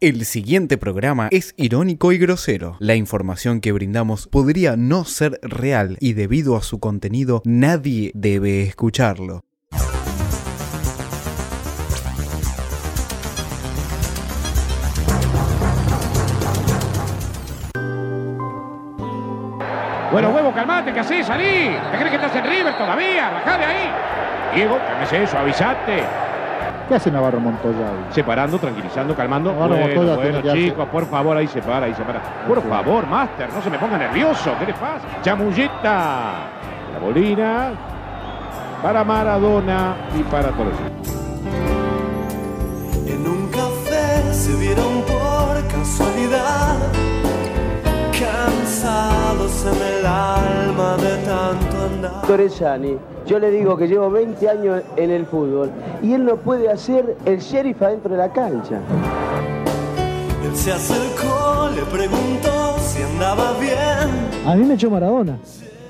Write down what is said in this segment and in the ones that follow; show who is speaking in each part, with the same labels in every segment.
Speaker 1: El siguiente programa es irónico y grosero. La información que brindamos podría no ser real y debido a su contenido nadie debe escucharlo.
Speaker 2: Bueno, huevo, calmate, ¿qué haces? Salí. ¿Te crees que estás en River todavía? Bajá de ahí. Diego, cálmese, suavizate.
Speaker 3: ¿Qué hace Navarro Montoya ahí?
Speaker 2: Separando, tranquilizando, calmando.
Speaker 3: Navarro
Speaker 2: bueno,
Speaker 3: Montoya
Speaker 2: bueno,
Speaker 3: tiene que
Speaker 2: chicos, por favor, ahí se para, ahí se para. Por favor, Master, no se me ponga nervioso. ¿Qué le pasa? Chamullita. La bolina. Para Maradona y para Torres.
Speaker 4: En un café se vieron por casualidad, en el alma de tanto andar.
Speaker 5: Torresani, yo le digo que llevo 20 años en el fútbol y él no puede hacer el sheriff adentro de la cancha.
Speaker 4: Él se acercó, le preguntó si andaba bien.
Speaker 6: A mí me echó Maradona.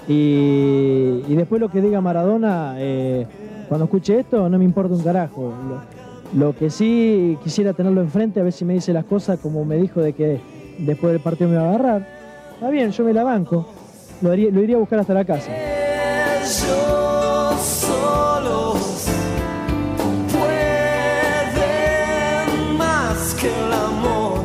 Speaker 6: Y, y después lo que diga Maradona, eh, cuando escuche esto, no me importa un carajo. Lo, lo que sí quisiera tenerlo enfrente, a ver si me dice las cosas como me dijo de que después del partido me iba a agarrar. Está bien, yo me la banco. Lo, haría- lo iría a buscar hasta la casa.
Speaker 4: Ellos solos pueden más que el amor.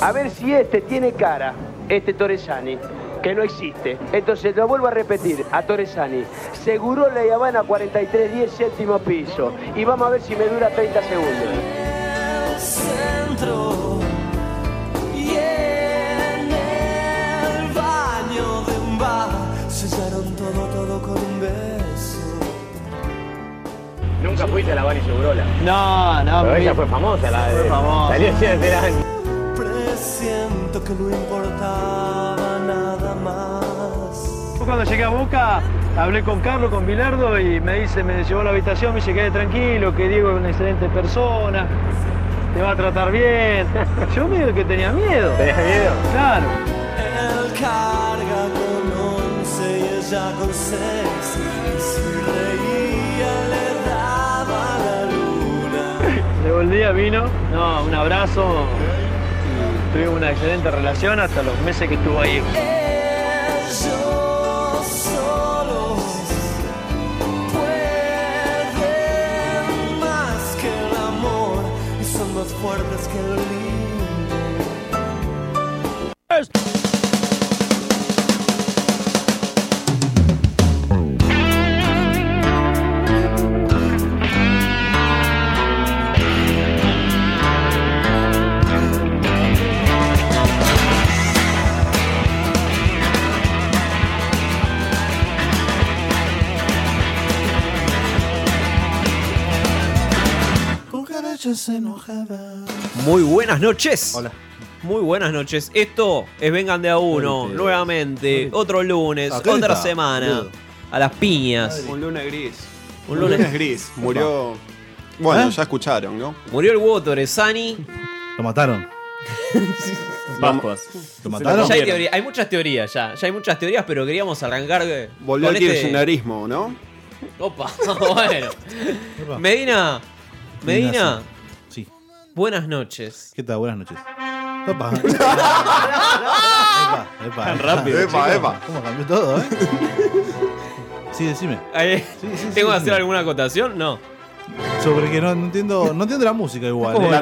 Speaker 5: A ver si este tiene cara, este Torresani, que no existe. Entonces lo vuelvo a repetir a Torresani. Seguro la Habana 4310 séptimo piso. Y vamos a ver si me dura 30 segundos.
Speaker 7: Nunca fuiste a la Bani Segurola.
Speaker 6: No, no,
Speaker 7: Pero ella fue famosa, la de.
Speaker 6: Fue famosa.
Speaker 7: Salió siete del año.
Speaker 4: Presiento que no importaba nada más.
Speaker 8: Cuando llegué a Boca, hablé con Carlos, con Bilardo y me dice, me llevó a la habitación, me dice, quede tranquilo, que Diego es una excelente persona, te va a tratar bien. Yo medio que tenía miedo.
Speaker 7: ¿Tenías miedo?
Speaker 8: Claro.
Speaker 4: Él carga con once y ella con seis.
Speaker 8: Día vino, no, un abrazo. y Tuvimos una excelente relación hasta los meses que estuvo ahí.
Speaker 4: Fuertes que el
Speaker 9: Muy buenas noches. Hola. Muy buenas noches. Esto es Vengan de a uno, nuevamente, otro lunes,
Speaker 10: Acá
Speaker 9: otra
Speaker 10: está,
Speaker 9: semana.
Speaker 10: boludo.
Speaker 9: A las piñas.
Speaker 10: Un lunes gris.
Speaker 9: Un lunes-
Speaker 10: gris. Murió. Bueno,
Speaker 9: ¿Eh?
Speaker 10: ya escucharon, ¿no?
Speaker 9: Murió el huevo Torresani.
Speaker 11: Lo mataron.
Speaker 10: Pascuas.
Speaker 11: ¿Lo mataron?
Speaker 9: Ya hay, teoría- hay muchas teorías ya. Ya hay muchas teorías, pero queríamos arrancar eh,
Speaker 10: Volvió
Speaker 9: con
Speaker 10: el
Speaker 9: este-
Speaker 10: kirchnerismo, ¿no?
Speaker 9: Opa, bueno. Medina. Medina. Buenas noches.
Speaker 11: ¿Qué tal? Buenas noches. Opa. epa,
Speaker 9: Tan rápido,
Speaker 10: Epa,
Speaker 9: chicos.
Speaker 10: epa.
Speaker 11: ¿Cómo cambió todo, eh? Sí, decime. Sí, sí, sí,
Speaker 9: ¿Tengo que
Speaker 11: sí.
Speaker 9: hacer alguna acotación? No.
Speaker 11: Sobre que no, no entiendo, no entiendo la música igual.
Speaker 10: ¿Cómo
Speaker 11: eh.
Speaker 10: la.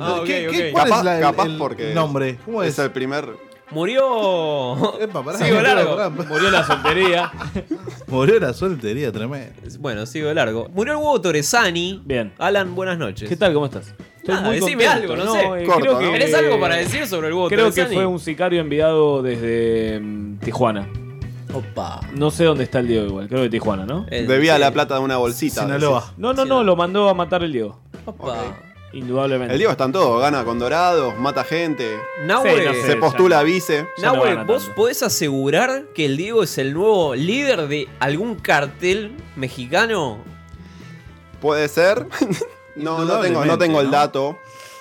Speaker 9: Ah, ok,
Speaker 11: ¿Qué-
Speaker 9: ok.
Speaker 11: ¿Cuál
Speaker 10: Capaz,
Speaker 11: es la- el-
Speaker 10: capaz
Speaker 11: el
Speaker 10: porque
Speaker 11: nombre? ¿Cómo es?
Speaker 10: es el primer.
Speaker 9: Murió.
Speaker 11: Epa, pará,
Speaker 9: sigo
Speaker 11: pará,
Speaker 9: largo.
Speaker 11: pará.
Speaker 9: Murió la soltería.
Speaker 11: Murió la soltería, tremendo.
Speaker 9: Bueno, sigo de largo. Murió el huevo Torresani.
Speaker 12: Bien.
Speaker 9: Alan, buenas noches.
Speaker 12: ¿Qué tal? ¿Cómo estás? Estoy
Speaker 9: Nada,
Speaker 12: muy
Speaker 9: decime
Speaker 12: contento.
Speaker 9: algo, no, sé.
Speaker 12: eh,
Speaker 10: Corto,
Speaker 12: creo
Speaker 10: ¿no?
Speaker 12: que-
Speaker 9: ¿Tenés algo para decir sobre el huevo
Speaker 12: Creo que fue un sicario enviado desde mm, Tijuana.
Speaker 9: Opa.
Speaker 12: No sé dónde está el Diego igual, creo que Tijuana, ¿no?
Speaker 9: El-
Speaker 10: Debía
Speaker 9: sí.
Speaker 10: la plata de una bolsita.
Speaker 11: Sinaloa.
Speaker 12: No, no, no, lo mandó a matar el Diego.
Speaker 9: Opa.
Speaker 12: Indudablemente.
Speaker 10: El Diego está en todo, gana con dorados, mata gente,
Speaker 9: Nahue,
Speaker 12: Sí, no sé.
Speaker 10: se postula a vice.
Speaker 12: No
Speaker 9: Nahue, ¿vos podés asegurar que el Diego es el nuevo líder de algún cartel mexicano?
Speaker 10: Puede ser. no, no tengo, no tengo el dato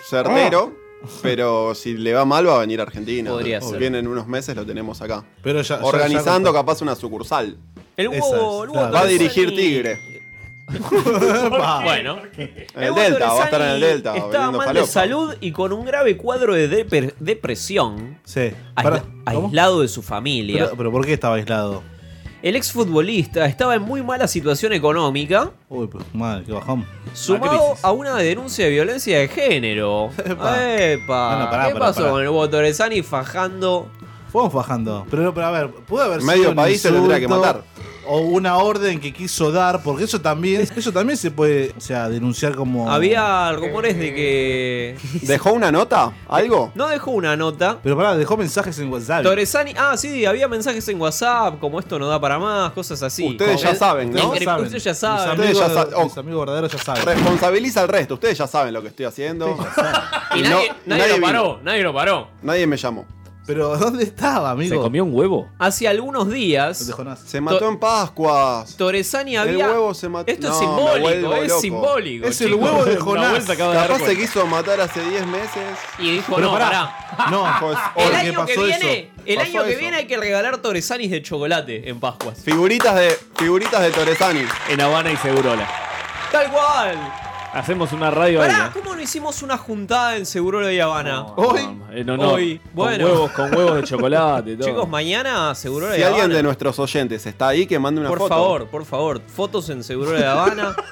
Speaker 10: certero. Pero si le va mal, va a venir a Argentina.
Speaker 9: Podría ser.
Speaker 10: Viene en unos meses, lo tenemos acá.
Speaker 11: Pero ya,
Speaker 10: Organizando
Speaker 11: ya-
Speaker 10: capaz una sucursal.
Speaker 9: El huevo,
Speaker 11: es,
Speaker 9: el huevo
Speaker 11: claro.
Speaker 10: Va a dirigir Tigre.
Speaker 9: bueno,
Speaker 10: En el Delta, va a estar en el Delta.
Speaker 9: Estaba mal de salud y con un grave cuadro de depre- depresión.
Speaker 11: Sí. ¿cómo?
Speaker 9: aislado de su familia.
Speaker 11: Pero, pero ¿por qué estaba aislado?
Speaker 9: El exfutbolista estaba en muy mala situación económica,
Speaker 11: Uy, pues, madre, qué bajón.
Speaker 9: sumado a una denuncia de violencia de género.
Speaker 11: Epa.
Speaker 9: Epa.
Speaker 11: Bueno, pará,
Speaker 9: ¿Qué
Speaker 11: pará,
Speaker 9: pasó
Speaker 11: pará.
Speaker 9: con el Hugo Torresani fajando?
Speaker 11: Fuimos bajando. Pero, pero a ver, puede haber
Speaker 10: Medio
Speaker 11: sido un
Speaker 10: país se tendría que matar.
Speaker 11: O una orden que quiso dar, porque eso también, eso también se puede, o sea, denunciar como.
Speaker 9: Había rumores de que.
Speaker 10: ¿Dejó una nota? ¿Algo?
Speaker 9: No dejó una nota.
Speaker 11: Pero pará, dejó mensajes en WhatsApp.
Speaker 9: Torresani, ah, sí, había mensajes en WhatsApp, como esto no da para más, cosas así.
Speaker 10: Ustedes ya saben, ¿no?
Speaker 11: Saben.
Speaker 9: Ustedes ya
Speaker 11: Mis
Speaker 9: saben.
Speaker 10: Ustedes ya
Speaker 11: amigos,
Speaker 10: sa- oh.
Speaker 11: mis amigos verdaderos ya saben.
Speaker 10: Responsabiliza al resto. Ustedes ya saben lo que estoy haciendo.
Speaker 9: Y
Speaker 10: Y
Speaker 9: nadie,
Speaker 10: no-
Speaker 9: nadie
Speaker 10: nadie
Speaker 9: lo
Speaker 10: vino.
Speaker 9: paró, nadie lo paró.
Speaker 10: Nadie me llamó.
Speaker 11: Pero ¿dónde estaba, amigo?
Speaker 12: ¿Se comió un huevo?
Speaker 9: Hace algunos días.
Speaker 10: Se mató en Pascuas.
Speaker 9: Torresani
Speaker 10: El
Speaker 9: había.
Speaker 10: huevo se mató.
Speaker 9: Esto
Speaker 10: No,
Speaker 9: es simbólico, es
Speaker 10: loco.
Speaker 9: simbólico.
Speaker 11: Es el huevo de Jonás.
Speaker 12: dar
Speaker 10: Capaz se quiso matar hace 10 meses.
Speaker 9: Y dijo,
Speaker 11: Pero
Speaker 9: no,
Speaker 11: pará.
Speaker 9: pará.
Speaker 11: No,
Speaker 10: Pues,
Speaker 9: El año que
Speaker 11: pasó
Speaker 9: viene,
Speaker 11: eso.
Speaker 9: el
Speaker 10: Pasó
Speaker 9: año que
Speaker 10: eso.
Speaker 9: viene hay que regalar Torresanis de chocolate en Pascuas.
Speaker 10: Figuritas de, figuritas de Torresani.
Speaker 12: En Habana y Segurola.
Speaker 9: Tal cual.
Speaker 12: Hacemos una radio ahí. ¿eh?
Speaker 9: ¿cómo no hicimos una juntada en Seguro de Habana?
Speaker 11: Hoy.
Speaker 12: En honor.
Speaker 9: Hoy.
Speaker 12: Con
Speaker 9: Bueno.
Speaker 12: huevos, con huevos de chocolate. Todo.
Speaker 9: Chicos, mañana Seguro de
Speaker 10: Si
Speaker 9: Habana.
Speaker 10: alguien de nuestros oyentes está ahí, que mande una
Speaker 9: por
Speaker 10: foto.
Speaker 9: favor, por favor, fotos en Seguro de Habana.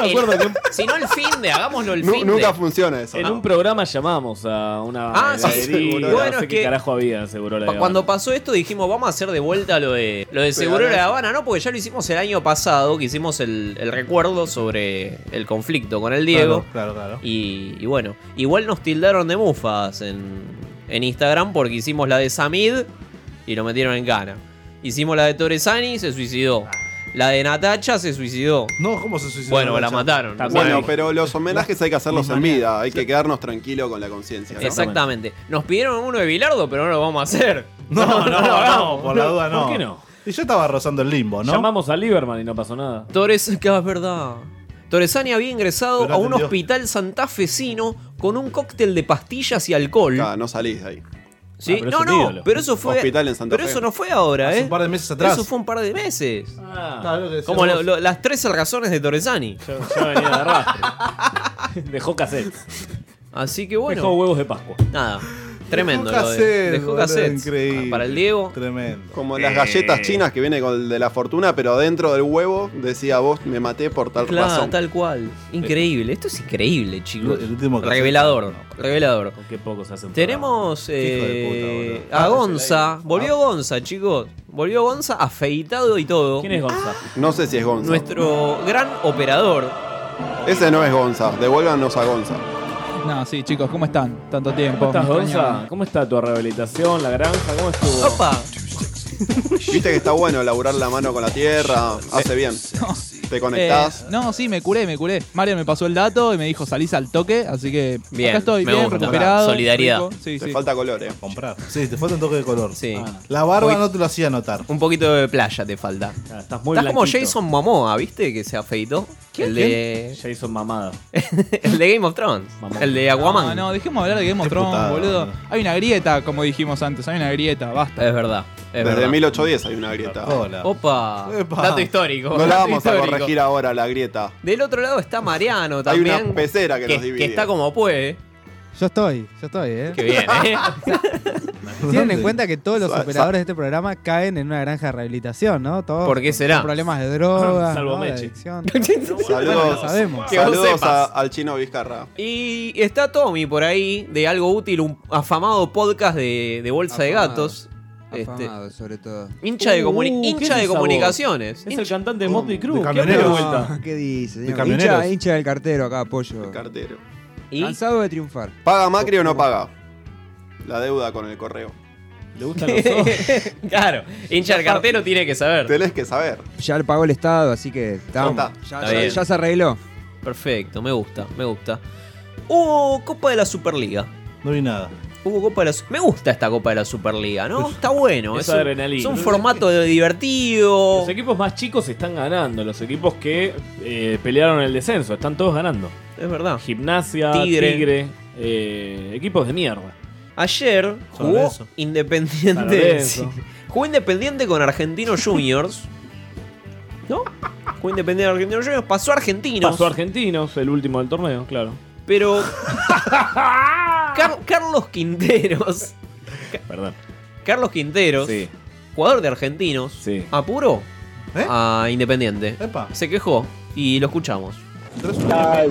Speaker 12: me acuerdo
Speaker 9: El-
Speaker 12: que un-
Speaker 9: Si no el fin de, hagámoslo el fin
Speaker 10: nunca
Speaker 9: de.
Speaker 10: funciona eso.
Speaker 12: en
Speaker 10: ¿no?
Speaker 12: un programa llamamos a una
Speaker 9: Ah, sí,
Speaker 10: seguro.
Speaker 12: no
Speaker 9: Bueno,
Speaker 12: sé
Speaker 9: es
Speaker 12: qué
Speaker 9: que-
Speaker 12: carajo había.
Speaker 9: Pa-
Speaker 12: de
Speaker 9: Cuando pasó esto dijimos, vamos a hacer de vuelta lo de lo de Seguro de Habana, ¿no? Porque ya lo hicimos el año pasado, que hicimos el, el recuerdo sobre el conflicto con el Diego.
Speaker 11: Claro, claro, claro.
Speaker 9: Y, y bueno, igual nos tildaron de mufas en, en Instagram porque hicimos la de Samid y lo metieron en cana. Hicimos la de Torresani, se suicidó. La de Natacha se suicidó.
Speaker 11: No, ¿cómo se suicidó?
Speaker 9: Bueno, la mataron.
Speaker 12: También.
Speaker 10: Bueno, pero los homenajes hay que hacerlos en vida. Hay que quedarnos tranquilos con la conciencia. ¿no?
Speaker 9: Exactamente. Nos pidieron uno de Bilardo, pero no lo vamos a hacer.
Speaker 11: No, no, no,
Speaker 9: hagamos.
Speaker 11: por la duda no.
Speaker 12: ¿Por qué no?
Speaker 11: Y yo estaba rozando el limbo, ¿no?
Speaker 12: Llamamos a Lieberman y no pasó nada.
Speaker 9: Torres, que es verdad. Torresani había ingresado
Speaker 11: Pero no
Speaker 9: a un hospital santafesino con un cóctel de pastillas y alcohol.
Speaker 10: Ah, no salís de ahí.
Speaker 9: ¿Sí?
Speaker 12: Ah, pero
Speaker 9: no, no, pero eso fue.
Speaker 10: Hospital en Santa
Speaker 9: pero
Speaker 10: Fe.
Speaker 9: eso no fue ahora,
Speaker 11: Hace
Speaker 9: ¿eh?
Speaker 11: un par de meses atrás.
Speaker 9: Eso fue un par de meses.
Speaker 12: Ah,
Speaker 11: Claro, que
Speaker 9: Como lo- lo- las 13 razones de Torresani.
Speaker 12: ya, ya venía de arrastre. Dejó cassettes.
Speaker 9: Así que bueno.
Speaker 12: Dejó huevos de Pascua.
Speaker 9: Nada. Tremendo.
Speaker 11: Dejó
Speaker 9: lo de-
Speaker 11: cassette,
Speaker 9: dejó
Speaker 11: increíble.
Speaker 9: Para el Diego.
Speaker 11: Tremendo.
Speaker 10: Como las galletas chinas que viene con el de la fortuna, pero dentro del huevo decía vos me maté por tal
Speaker 9: Claro,
Speaker 10: razón.
Speaker 9: tal cual. Increíble. Esto es increíble, chicos.
Speaker 11: El último cassette.
Speaker 9: Revelador. Revelador.
Speaker 12: Con qué poco se hace un
Speaker 9: Tenemos
Speaker 11: Hijo de
Speaker 9: eh,
Speaker 11: puta,
Speaker 9: a
Speaker 11: Ah,
Speaker 9: Gonza. Volvió Gonza, chicos. Volvió Gonza afeitado y todo.
Speaker 12: ¿Quién es Gonza?
Speaker 10: No sé si es Gonza.
Speaker 9: Nuestro gran operador.
Speaker 10: Ese no es Gonza. Devuélvanos a Gonza.
Speaker 13: No, sí, chicos, ¿cómo están? Tanto tiempo.
Speaker 12: ¿Cómo estás. Gonza? ¿Cómo está tu rehabilitación, la granja? ¿Cómo estuvo?
Speaker 9: Opa.
Speaker 10: Viste que está bueno laburar la mano con la tierra. Hace bien. Te conectás.
Speaker 13: Eh, no, sí, me curé, me curé. Mario me pasó el dato y me dijo salís al toque, así que
Speaker 9: Bien,
Speaker 13: acá estoy,
Speaker 9: me
Speaker 13: bien,
Speaker 9: gusta.
Speaker 13: recuperado.
Speaker 9: Solidaridad.
Speaker 13: rico. Sí,
Speaker 10: Te
Speaker 13: sí.
Speaker 10: falta color, eh.
Speaker 11: Comprar. Sí, te falta un toque de color.
Speaker 9: Sí.
Speaker 12: Ah.
Speaker 11: La barba
Speaker 9: Uy.
Speaker 11: no te lo hacía notar.
Speaker 9: Un poquito de playa te falta.
Speaker 12: Ah, estás muy
Speaker 9: Estás como
Speaker 12: blanquito.
Speaker 9: Jason Momoa, ¿viste? Que se afeitó. El de.
Speaker 12: Jason mamada.
Speaker 9: el de Game of Thrones.
Speaker 12: Mamá.
Speaker 9: El de Aquaman.
Speaker 13: No, no, dejemos de hablar de Game of
Speaker 11: Qué
Speaker 13: Thrones,
Speaker 11: putada,
Speaker 13: boludo.
Speaker 11: boludo.
Speaker 13: Hay una grieta, como dijimos antes, hay una grieta, basta.
Speaker 9: Es verdad. Es
Speaker 10: Desde
Speaker 9: verdad.
Speaker 10: 1810 hay una grieta.
Speaker 11: Hola.
Speaker 9: Opa.
Speaker 11: Epa.
Speaker 9: Dato histórico.
Speaker 10: No la vamos a corregir ahora, la grieta.
Speaker 9: Del otro lado está Mariano
Speaker 10: Hay
Speaker 9: también.
Speaker 10: una pecera que,
Speaker 9: que,
Speaker 10: nos divide.
Speaker 9: que está como puede.
Speaker 14: Yo estoy, yo estoy, ¿eh?
Speaker 9: Qué bien, ¿eh?
Speaker 14: Tienen en cuenta que todos los
Speaker 10: Sa-
Speaker 14: operadores de este programa caen en una granja de rehabilitación, ¿no? Todos
Speaker 9: ¿Por qué será?
Speaker 14: con problemas de drogas,
Speaker 12: Salvo
Speaker 14: ¿no? de
Speaker 12: Meche.
Speaker 14: adicción.
Speaker 10: Saludos,
Speaker 14: Bueno, sabemos.
Speaker 9: Que
Speaker 10: saludos a- al chino Vizcarra.
Speaker 9: Y está Tommy por ahí, de algo útil, un afamado podcast de, de Bolsa de
Speaker 15: Afamado.
Speaker 9: Este,
Speaker 15: Afamado, sobre todo.
Speaker 9: hincha de, comuni-
Speaker 12: Uh,
Speaker 9: comunicaciones.
Speaker 12: Es el cantante de Motley Crue.
Speaker 11: de
Speaker 12: ¿Qué vuelta?
Speaker 15: ¿Qué dice?
Speaker 11: ¿De?
Speaker 15: Hincha, hincha del cartero acá, apoyo.
Speaker 10: El cartero.
Speaker 9: Y
Speaker 15: Cansado de triunfar.
Speaker 10: ¿Paga Macri o no paga? La deuda con el correo.
Speaker 12: ¿Le gustan los ojos?
Speaker 9: claro, hincha del cartero tiene que saber.
Speaker 10: Tenés que saber.
Speaker 15: Ya le pagó el Estado, así que ya,
Speaker 9: Está
Speaker 15: ya- se arregló.
Speaker 9: Perfecto, me gusta, me gusta. Hubo Copa de la Superliga.
Speaker 11: No vi nada.
Speaker 9: Hubo Copa de la Me gusta esta Copa de la Superliga, ¿no? Está bueno.
Speaker 12: Es
Speaker 9: Es, un, es un formato de divertido.
Speaker 12: Los equipos más chicos están ganando. Los equipos que eh, pelearon el descenso están todos ganando.
Speaker 9: Es verdad.
Speaker 12: Gimnasia,
Speaker 9: Tigre.
Speaker 12: Tigre, eh, equipos de mierda.
Speaker 9: Ayer jugó Independiente. Sí. Jugó Independiente con Argentinos Juniors. ¿No? Jugó Independiente Argentino Juniors, pasó a Argentinos.
Speaker 12: Pasó a Argentinos, el último del torneo, claro.
Speaker 9: Pero. Car- Carlos Quinteros.
Speaker 12: Perdón.
Speaker 9: Carlos Quinteros,
Speaker 12: Sí.
Speaker 9: jugador de Argentinos,
Speaker 12: Sí.
Speaker 9: apuró
Speaker 11: ¿Eh?
Speaker 9: a Independiente.
Speaker 11: Epa.
Speaker 9: Se quejó y lo escuchamos.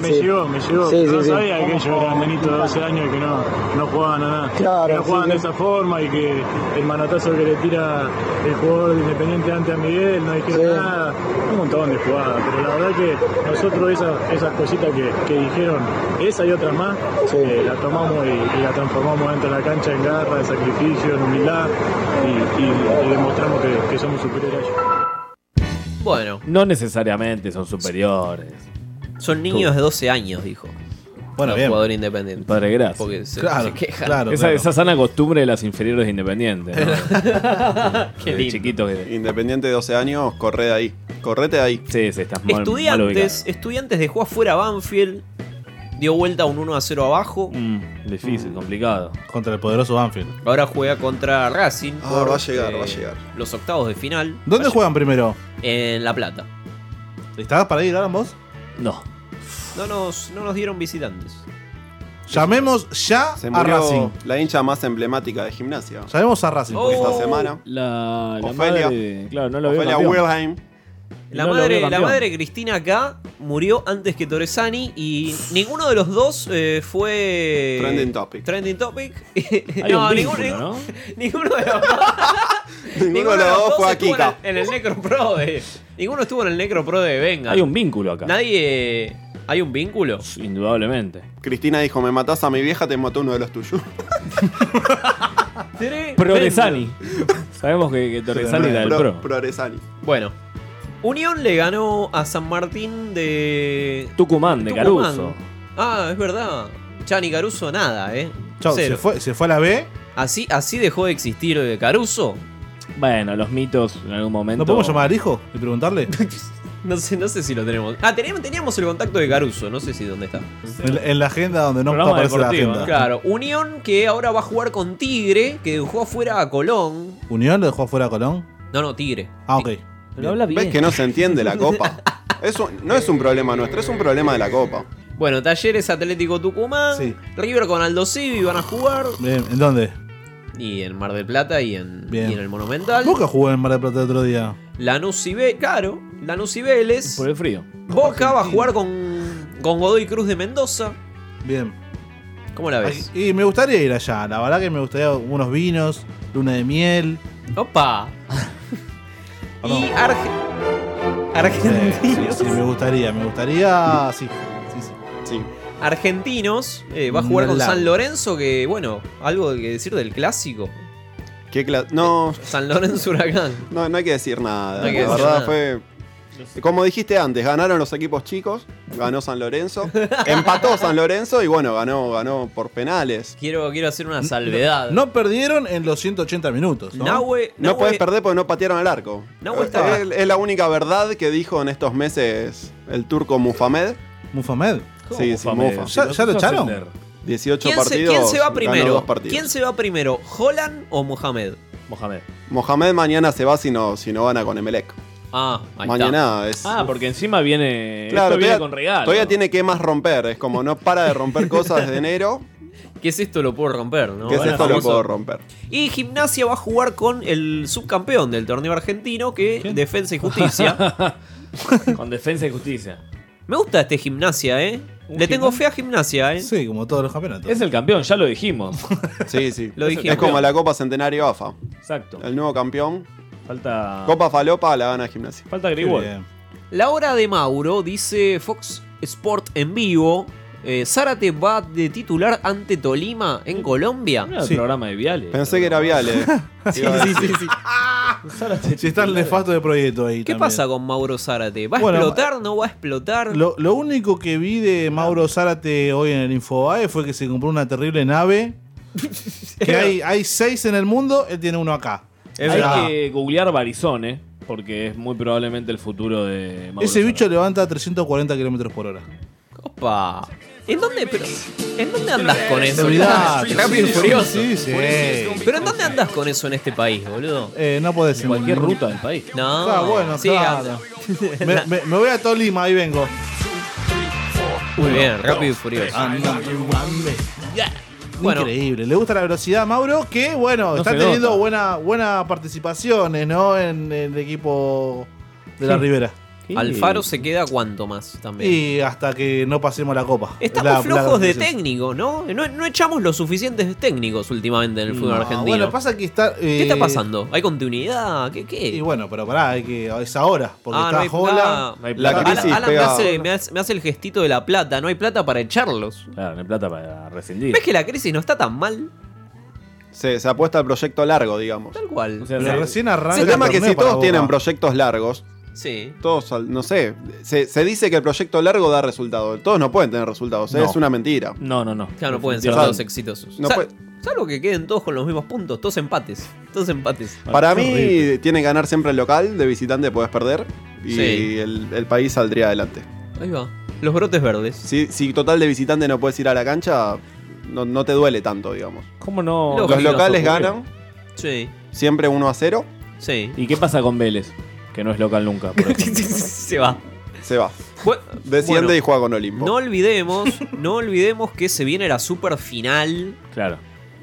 Speaker 8: Me llegó, me llegó.
Speaker 5: Sí,
Speaker 8: no
Speaker 5: sí, sí.
Speaker 8: sabía que ellos eran nenitos de 12 años y que no, no jugaban a nada.
Speaker 5: Claro,
Speaker 8: que no jugaban
Speaker 5: sí,
Speaker 8: de
Speaker 5: sí.
Speaker 8: esa forma y que el manotazo que le tira el jugador de Independiente antes a Miguel no dijeron nada. Un montón de jugadas, pero la verdad que nosotros esas, esas cositas que, que dijeron, esa y otras más, eh, la tomamos y, y la transformamos dentro de la cancha en garra, en sacrificio, en humildad y, y- y demostramos que, que somos superiores a ellos.
Speaker 9: Bueno,
Speaker 12: No necesariamente son superiores.
Speaker 9: Son niños de 12 años, dijo.
Speaker 11: Bueno, bien.
Speaker 9: jugador independiente.
Speaker 12: Padre Gracia.
Speaker 9: Porque se,
Speaker 11: Claro,
Speaker 9: se quejan.
Speaker 11: claro.
Speaker 12: esa, esa sana costumbre de las inferiores de Independiente. ¿no?
Speaker 9: Qué lindo.
Speaker 12: chiquitos que.
Speaker 10: Independiente de 12 años, corre de ahí. Correte de ahí.
Speaker 12: Sí, sí, estás mal, mal
Speaker 9: Estudiantes,
Speaker 12: ubicado.
Speaker 9: estudiantes dejó afuera Banfield. Dio vuelta a un 1 a 0 abajo.
Speaker 12: Mm, difícil, complicado.
Speaker 11: Contra el poderoso Banfield.
Speaker 9: Ahora juega contra Racing.
Speaker 10: Ah,
Speaker 9: por,
Speaker 10: va a llegar,
Speaker 9: eh,
Speaker 10: va a llegar.
Speaker 9: Los octavos de final.
Speaker 11: ¿Dónde juegan primero?
Speaker 9: En La Plata.
Speaker 11: ¿Estabas para ir, Alan, vos?
Speaker 12: No.
Speaker 9: No nos, no nos dieron visitantes.
Speaker 11: Llamemos ya
Speaker 10: Se
Speaker 11: a
Speaker 10: murió
Speaker 11: Racing.
Speaker 10: la hincha más emblemática de gimnasia.
Speaker 11: Llamemos a Racing.
Speaker 9: Oh.
Speaker 10: Esta semana.
Speaker 12: La, la
Speaker 10: Ofelia.
Speaker 12: madre. Claro, no lo veo.
Speaker 10: Ofelia
Speaker 12: campeón.
Speaker 10: Wilhelm.
Speaker 9: La,
Speaker 12: No lo
Speaker 9: madre, la
Speaker 12: campeón.
Speaker 9: madre Cristina acá murió antes que Torresani y ninguno de los dos eh, fue.
Speaker 10: Trending topic.
Speaker 9: Trending topic.
Speaker 12: Hay un
Speaker 9: ninguno,
Speaker 12: vínculo,
Speaker 9: ninguno-
Speaker 12: ¿no?
Speaker 9: ninguno de los dos.
Speaker 10: Ninguno de los dos fue a
Speaker 9: estuvo en
Speaker 10: Kika.
Speaker 9: el, en el Necro Pro de. Ninguno estuvo en el Necro Pro de Venga.
Speaker 12: Hay un vínculo acá.
Speaker 9: Nadie. ¿Hay un vínculo?
Speaker 12: Indudablemente.
Speaker 10: Cristina dijo, me matás a mi vieja, te mató uno de los tuyos.
Speaker 12: Progresani. Sabemos que, que Torresani era del pro.
Speaker 10: Progresani.
Speaker 9: Bueno. Unión le ganó a San Martín de.
Speaker 12: Tucumán, de
Speaker 9: Tucumán.
Speaker 12: Caruso.
Speaker 9: Ah, es verdad. Chani Caruso nada, eh.
Speaker 11: Chau,
Speaker 9: Cero.
Speaker 11: se fue, se fue a la B.
Speaker 9: Así, así dejó de existir eh, Caruso.
Speaker 12: Bueno, los mitos en algún momento.
Speaker 11: ¿No podemos llamar al hijo y preguntarle?
Speaker 9: No sé, no sé si lo tenemos. Ah, teníamos, teníamos el contacto de Caruso, no sé si dónde está.
Speaker 11: En, en la agenda donde no
Speaker 12: Programa
Speaker 11: aparece la
Speaker 12: deportivo,
Speaker 11: agenda.
Speaker 9: Claro, Unión que ahora va a jugar con Tigre, que dejó afuera a Colón.
Speaker 11: ¿Unión le dejó afuera a Colón?
Speaker 9: No, no, Tigre.
Speaker 11: Ah, ok.
Speaker 12: Pero habla bien.
Speaker 10: ¿Ves que no se entiende la copa? Eso no es un problema nuestro, es un problema de la copa.
Speaker 9: Bueno, Talleres Atlético Tucumán.
Speaker 11: Sí.
Speaker 9: River con Aldo Civi van a jugar.
Speaker 11: Bien, ¿En dónde?
Speaker 9: Y en Mar del Plata y en,
Speaker 11: Bien.
Speaker 9: y en el Monumental.
Speaker 11: Boca jugó en Mar del Plata el otro día.
Speaker 9: Lanús y Vélez. Claro, Lanús y Vélez.
Speaker 12: Por el frío.
Speaker 9: Boca va a jugar con, con Godoy Cruz de Mendoza.
Speaker 11: Bien.
Speaker 9: ¿Cómo la ves?
Speaker 11: Ay, Y me gustaría ir allá. La verdad que me gustaría unos vinos, luna de miel.
Speaker 9: Opa.
Speaker 11: ¿O
Speaker 9: y? Arge-
Speaker 11: Sí,
Speaker 9: Argentinos.
Speaker 11: sí, sí, me gustaría, me gustaría. Sí, sí, sí.
Speaker 9: Argentinos eh, va a jugar con. San Lorenzo, que bueno, algo que decir del clásico.
Speaker 10: ¿Qué cla- no,
Speaker 9: San Lorenzo Huracán.
Speaker 10: no, no hay que decir nada.
Speaker 9: No hay que
Speaker 10: la
Speaker 9: decir
Speaker 10: verdad
Speaker 9: nada.
Speaker 10: fue. Como dijiste antes, ganaron los equipos chicos, ganó San Lorenzo, empató San Lorenzo y bueno, ganó, ganó por penales.
Speaker 9: Quiero, quiero hacer una salvedad.
Speaker 11: No perdieron en los 180 minutos. ¿no?
Speaker 9: Nahue,
Speaker 10: No
Speaker 9: Nahue-
Speaker 10: puedes perder porque no patearon al arco.
Speaker 9: Nahue está-
Speaker 10: es, es la única verdad que dijo en estos meses el turco Mufamed.
Speaker 11: Mufamed.
Speaker 12: ¿Cómo
Speaker 10: Sí,
Speaker 11: ¿Ya- lo echaron?
Speaker 12: ascender.
Speaker 10: 18
Speaker 9: ¿Quién se,
Speaker 10: partidos.
Speaker 9: quién se va
Speaker 10: ganó
Speaker 9: primero?
Speaker 10: dos partidos.
Speaker 9: ¿Quién se va primero? ¿Holland o Mohamed?
Speaker 12: Mohamed.
Speaker 10: Mohamed mañana se va si no, si no gana con Emelec.
Speaker 9: Ah, ahí
Speaker 10: Mañana es.
Speaker 12: Ah, porque encima viene.
Speaker 10: Claro,
Speaker 12: esto viene
Speaker 10: todavía,
Speaker 12: con regalo.
Speaker 10: todavía tiene que más romper. Es como no para de romper cosas desde enero.
Speaker 9: ¿Qué es esto? Lo puedo romper, ¿no?
Speaker 10: que es
Speaker 9: Bueno,
Speaker 10: esto lo
Speaker 9: famoso.
Speaker 10: puedo romper.
Speaker 9: Y Gimnasia va a jugar con el subcampeón del torneo argentino, que Defensa y Justicia.
Speaker 12: con defensa y justicia.
Speaker 9: Me gusta este Gimnasia, ¿eh? Le tengo fe a Gimnasia, ¿eh?
Speaker 11: Sí, como todos los campeonatos.
Speaker 12: Es el campeón, ya lo dijimos.
Speaker 10: Sí, sí.
Speaker 9: Lo dijimos.
Speaker 10: es como la Copa Centenario AFA.
Speaker 12: Exacto.
Speaker 10: El nuevo campeón.
Speaker 12: Falta.
Speaker 10: Copa Falopa la gana Gimnasia.
Speaker 12: Falta Grigol.
Speaker 9: La hora de Mauro, dice Fox Sport en vivo. Eh, Zárate va de titular ante Tolima en Colombia.
Speaker 12: Mira el
Speaker 11: Sí.
Speaker 12: programa de Viales.
Speaker 10: Pensé que era Viale.
Speaker 9: Sí, sí, sí, sí.
Speaker 12: Zárate
Speaker 11: Si está el nefasto de proyecto ahí.
Speaker 9: ¿Qué
Speaker 11: también.
Speaker 9: pasa con Mauro Zárate? ¿Va a
Speaker 11: Bueno,
Speaker 9: explotar? ¿No va a explotar?
Speaker 11: Lo, lo único que vi de Mauro Zárate hoy en el Infobae fue que se compró una terrible nave. que hay, hay seis en el mundo, él tiene uno acá.
Speaker 12: Hay que googlear Barizone, porque es muy probablemente el futuro de Mauro
Speaker 11: Ese bicho levanta 340 kilómetros por hora.
Speaker 9: Opa. ¿En dónde, pero, ¿En dónde andas con eso?
Speaker 11: Seguridad.
Speaker 9: Rápido y furioso.
Speaker 11: sí, sí.
Speaker 9: Pero ¿en dónde andas con eso en este país, boludo?
Speaker 11: Eh, no puedes decir
Speaker 12: Cualquier ruta del país.
Speaker 9: No.
Speaker 11: Ah, bueno,
Speaker 9: sí,
Speaker 11: claro. Me, me- me voy a Tolima, ahí vengo.
Speaker 9: Muy bien, rápido y furioso. Bueno.
Speaker 11: Increíble. Le gusta la velocidad a Mauro, que bueno,
Speaker 12: No
Speaker 11: está teniendo
Speaker 12: nota.
Speaker 11: buena, buena participaciones, ¿no? En, en el equipo de la
Speaker 9: Sí.
Speaker 11: Ribera.
Speaker 9: Alfaro se queda cuánto más también.
Speaker 11: Y hasta que no pasemos la copa.
Speaker 9: Estamos
Speaker 11: La- la
Speaker 9: flojos de técnico, ¿no? ¿no? no echamos los suficientes técnicos últimamente en el fútbol
Speaker 11: No,
Speaker 9: argentino.
Speaker 11: Bueno, pasa que está.
Speaker 9: ¿Qué
Speaker 11: eh,
Speaker 9: está pasando? ¿Hay continuidad? ¿Qué? qué?
Speaker 11: Y bueno, pero pará, hay que, es ahora. Porque
Speaker 9: Ah, no
Speaker 11: está
Speaker 9: hay
Speaker 11: Jola.
Speaker 12: No hay
Speaker 10: La crisis
Speaker 9: Alan, Alan me, hace, me hace- me hace el gestito de la plata. No hay plata para echarlos.
Speaker 12: Claro, no hay plata para rescindir.
Speaker 9: ¿Ves que la crisis no está tan mal?
Speaker 10: Se, se apuesta al proyecto largo, digamos.
Speaker 9: Tal cual.
Speaker 12: O sea,
Speaker 11: Pero recién arranca.
Speaker 10: El tema es que si todos tienen proyectos largos,
Speaker 9: Sí.
Speaker 10: todos, no sé, se, se dice que el proyecto largo da resultados. Todos no pueden tener resultados, ¿eh?
Speaker 12: No.
Speaker 10: es una mentira.
Speaker 12: No, no, no.
Speaker 9: Claro, no pueden ser todos exitosos.
Speaker 10: No
Speaker 9: Sa-
Speaker 10: puede-
Speaker 9: Salvo que queden todos con los mismos puntos, todos empates. Todos empates.
Speaker 10: Para mí
Speaker 11: horrible.
Speaker 10: tiene que ganar siempre el local, de visitante puedes perder y
Speaker 9: Sí.
Speaker 10: el, el país saldría adelante.
Speaker 9: Ahí va. Los brotes verdes.
Speaker 10: Si, si total de visitante no puedes ir a la cancha, no, no te duele tanto, digamos.
Speaker 12: ¿Cómo no?
Speaker 9: Lógico.
Speaker 10: Los locales ganan,
Speaker 9: Sí.
Speaker 10: siempre 1 a 0,
Speaker 9: Sí.
Speaker 12: ¿Y qué pasa con Vélez? Que no es local nunca. por.
Speaker 9: Se va.
Speaker 10: se va.
Speaker 9: Bu-
Speaker 10: Desciende
Speaker 9: Bueno,
Speaker 10: y juega con Olimpo.
Speaker 9: No olvidemos, no olvidemos que se viene la super final
Speaker 12: Claro.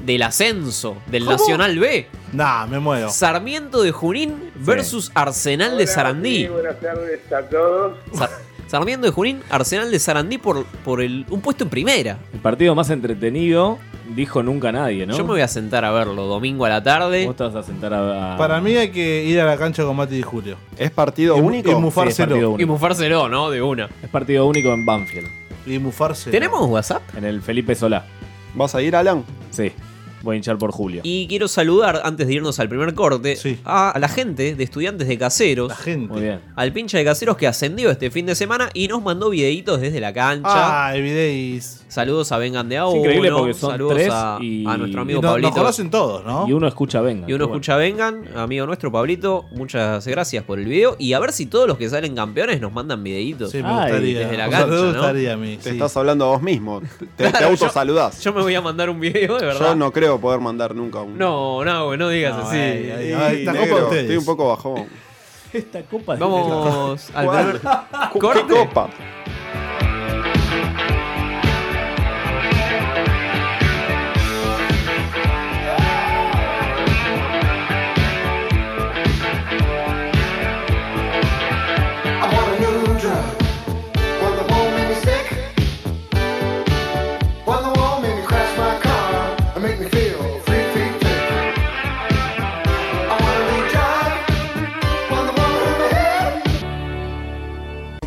Speaker 9: del ascenso del
Speaker 11: ¿Cómo?
Speaker 9: Nacional B.
Speaker 11: Nah, me muero.
Speaker 9: Sarmiento de Junín versus Arsenal de Sarandí.
Speaker 16: buenas tardes a todos.
Speaker 9: Sa- Sarmiento de Junín, Arsenal de Sarandí por, por el, un puesto en primera.
Speaker 12: El partido más entretenido, dijo nunca nadie, ¿no?
Speaker 9: Yo me voy a sentar a verlo domingo a la tarde.
Speaker 12: Vos te vas a sentar a.
Speaker 11: Para mí hay que ir a la cancha con Mati y Julio.
Speaker 10: ¿Es partido
Speaker 11: Y-
Speaker 10: único?
Speaker 11: y
Speaker 12: Sí,
Speaker 11: mufárselo.
Speaker 12: partido
Speaker 9: Y mufárselo, ¿no? De una.
Speaker 12: Es partido único en Banfield.
Speaker 11: Y mufárselo.
Speaker 9: ¿Tenemos WhatsApp?
Speaker 12: En el Felipe Solá.
Speaker 10: ¿Vas a ir, Alan?
Speaker 12: Sí. Voy a hinchar por Julio.
Speaker 9: Y quiero saludar, antes de irnos al primer corte,
Speaker 11: Sí.
Speaker 9: a la gente de estudiantes de caseros.
Speaker 11: La gente.
Speaker 12: Muy bien.
Speaker 9: Al pincha de caseros que ascendió este fin de semana y nos mandó videitos desde la cancha.
Speaker 11: Ah, videis.
Speaker 9: Saludos a Vengan de a
Speaker 12: Es increíble
Speaker 9: uno,
Speaker 12: porque son
Speaker 9: Saludos
Speaker 12: tres
Speaker 9: a,
Speaker 12: y-
Speaker 9: a nuestro
Speaker 11: Y
Speaker 9: amigo
Speaker 11: no- nos
Speaker 9: Pablito.
Speaker 11: conocen todos, ¿no?
Speaker 12: Y uno escucha venga.
Speaker 9: Y uno
Speaker 12: qué bueno.
Speaker 9: escucha Vengan, amigo nuestro Pablito. Muchas gracias por el video. Y a ver si todos los que salen campeones nos mandan videitos.
Speaker 11: Sí, me
Speaker 12: Ay,
Speaker 11: gustaría.
Speaker 9: desde la cancha,
Speaker 11: me
Speaker 9: ¿no?
Speaker 11: gustaría a mí.
Speaker 10: Te
Speaker 11: sí.
Speaker 10: estás hablando a vos mismo. Te, te
Speaker 9: Claro,
Speaker 10: autosaludás.
Speaker 9: Yo me voy a mandar un video, de verdad.
Speaker 10: Yo no creo poder mandar nunca un.
Speaker 9: No, no, güey, no digas
Speaker 11: No,
Speaker 9: así.
Speaker 11: ay, ay,
Speaker 10: Sí,
Speaker 11: ay, esta
Speaker 10: negro. Estoy un poco bajón.
Speaker 12: Esta copa de
Speaker 9: Vamos al
Speaker 10: ¿Cuál?
Speaker 9: primer
Speaker 10: ¿Qué
Speaker 9: corte.
Speaker 10: copa?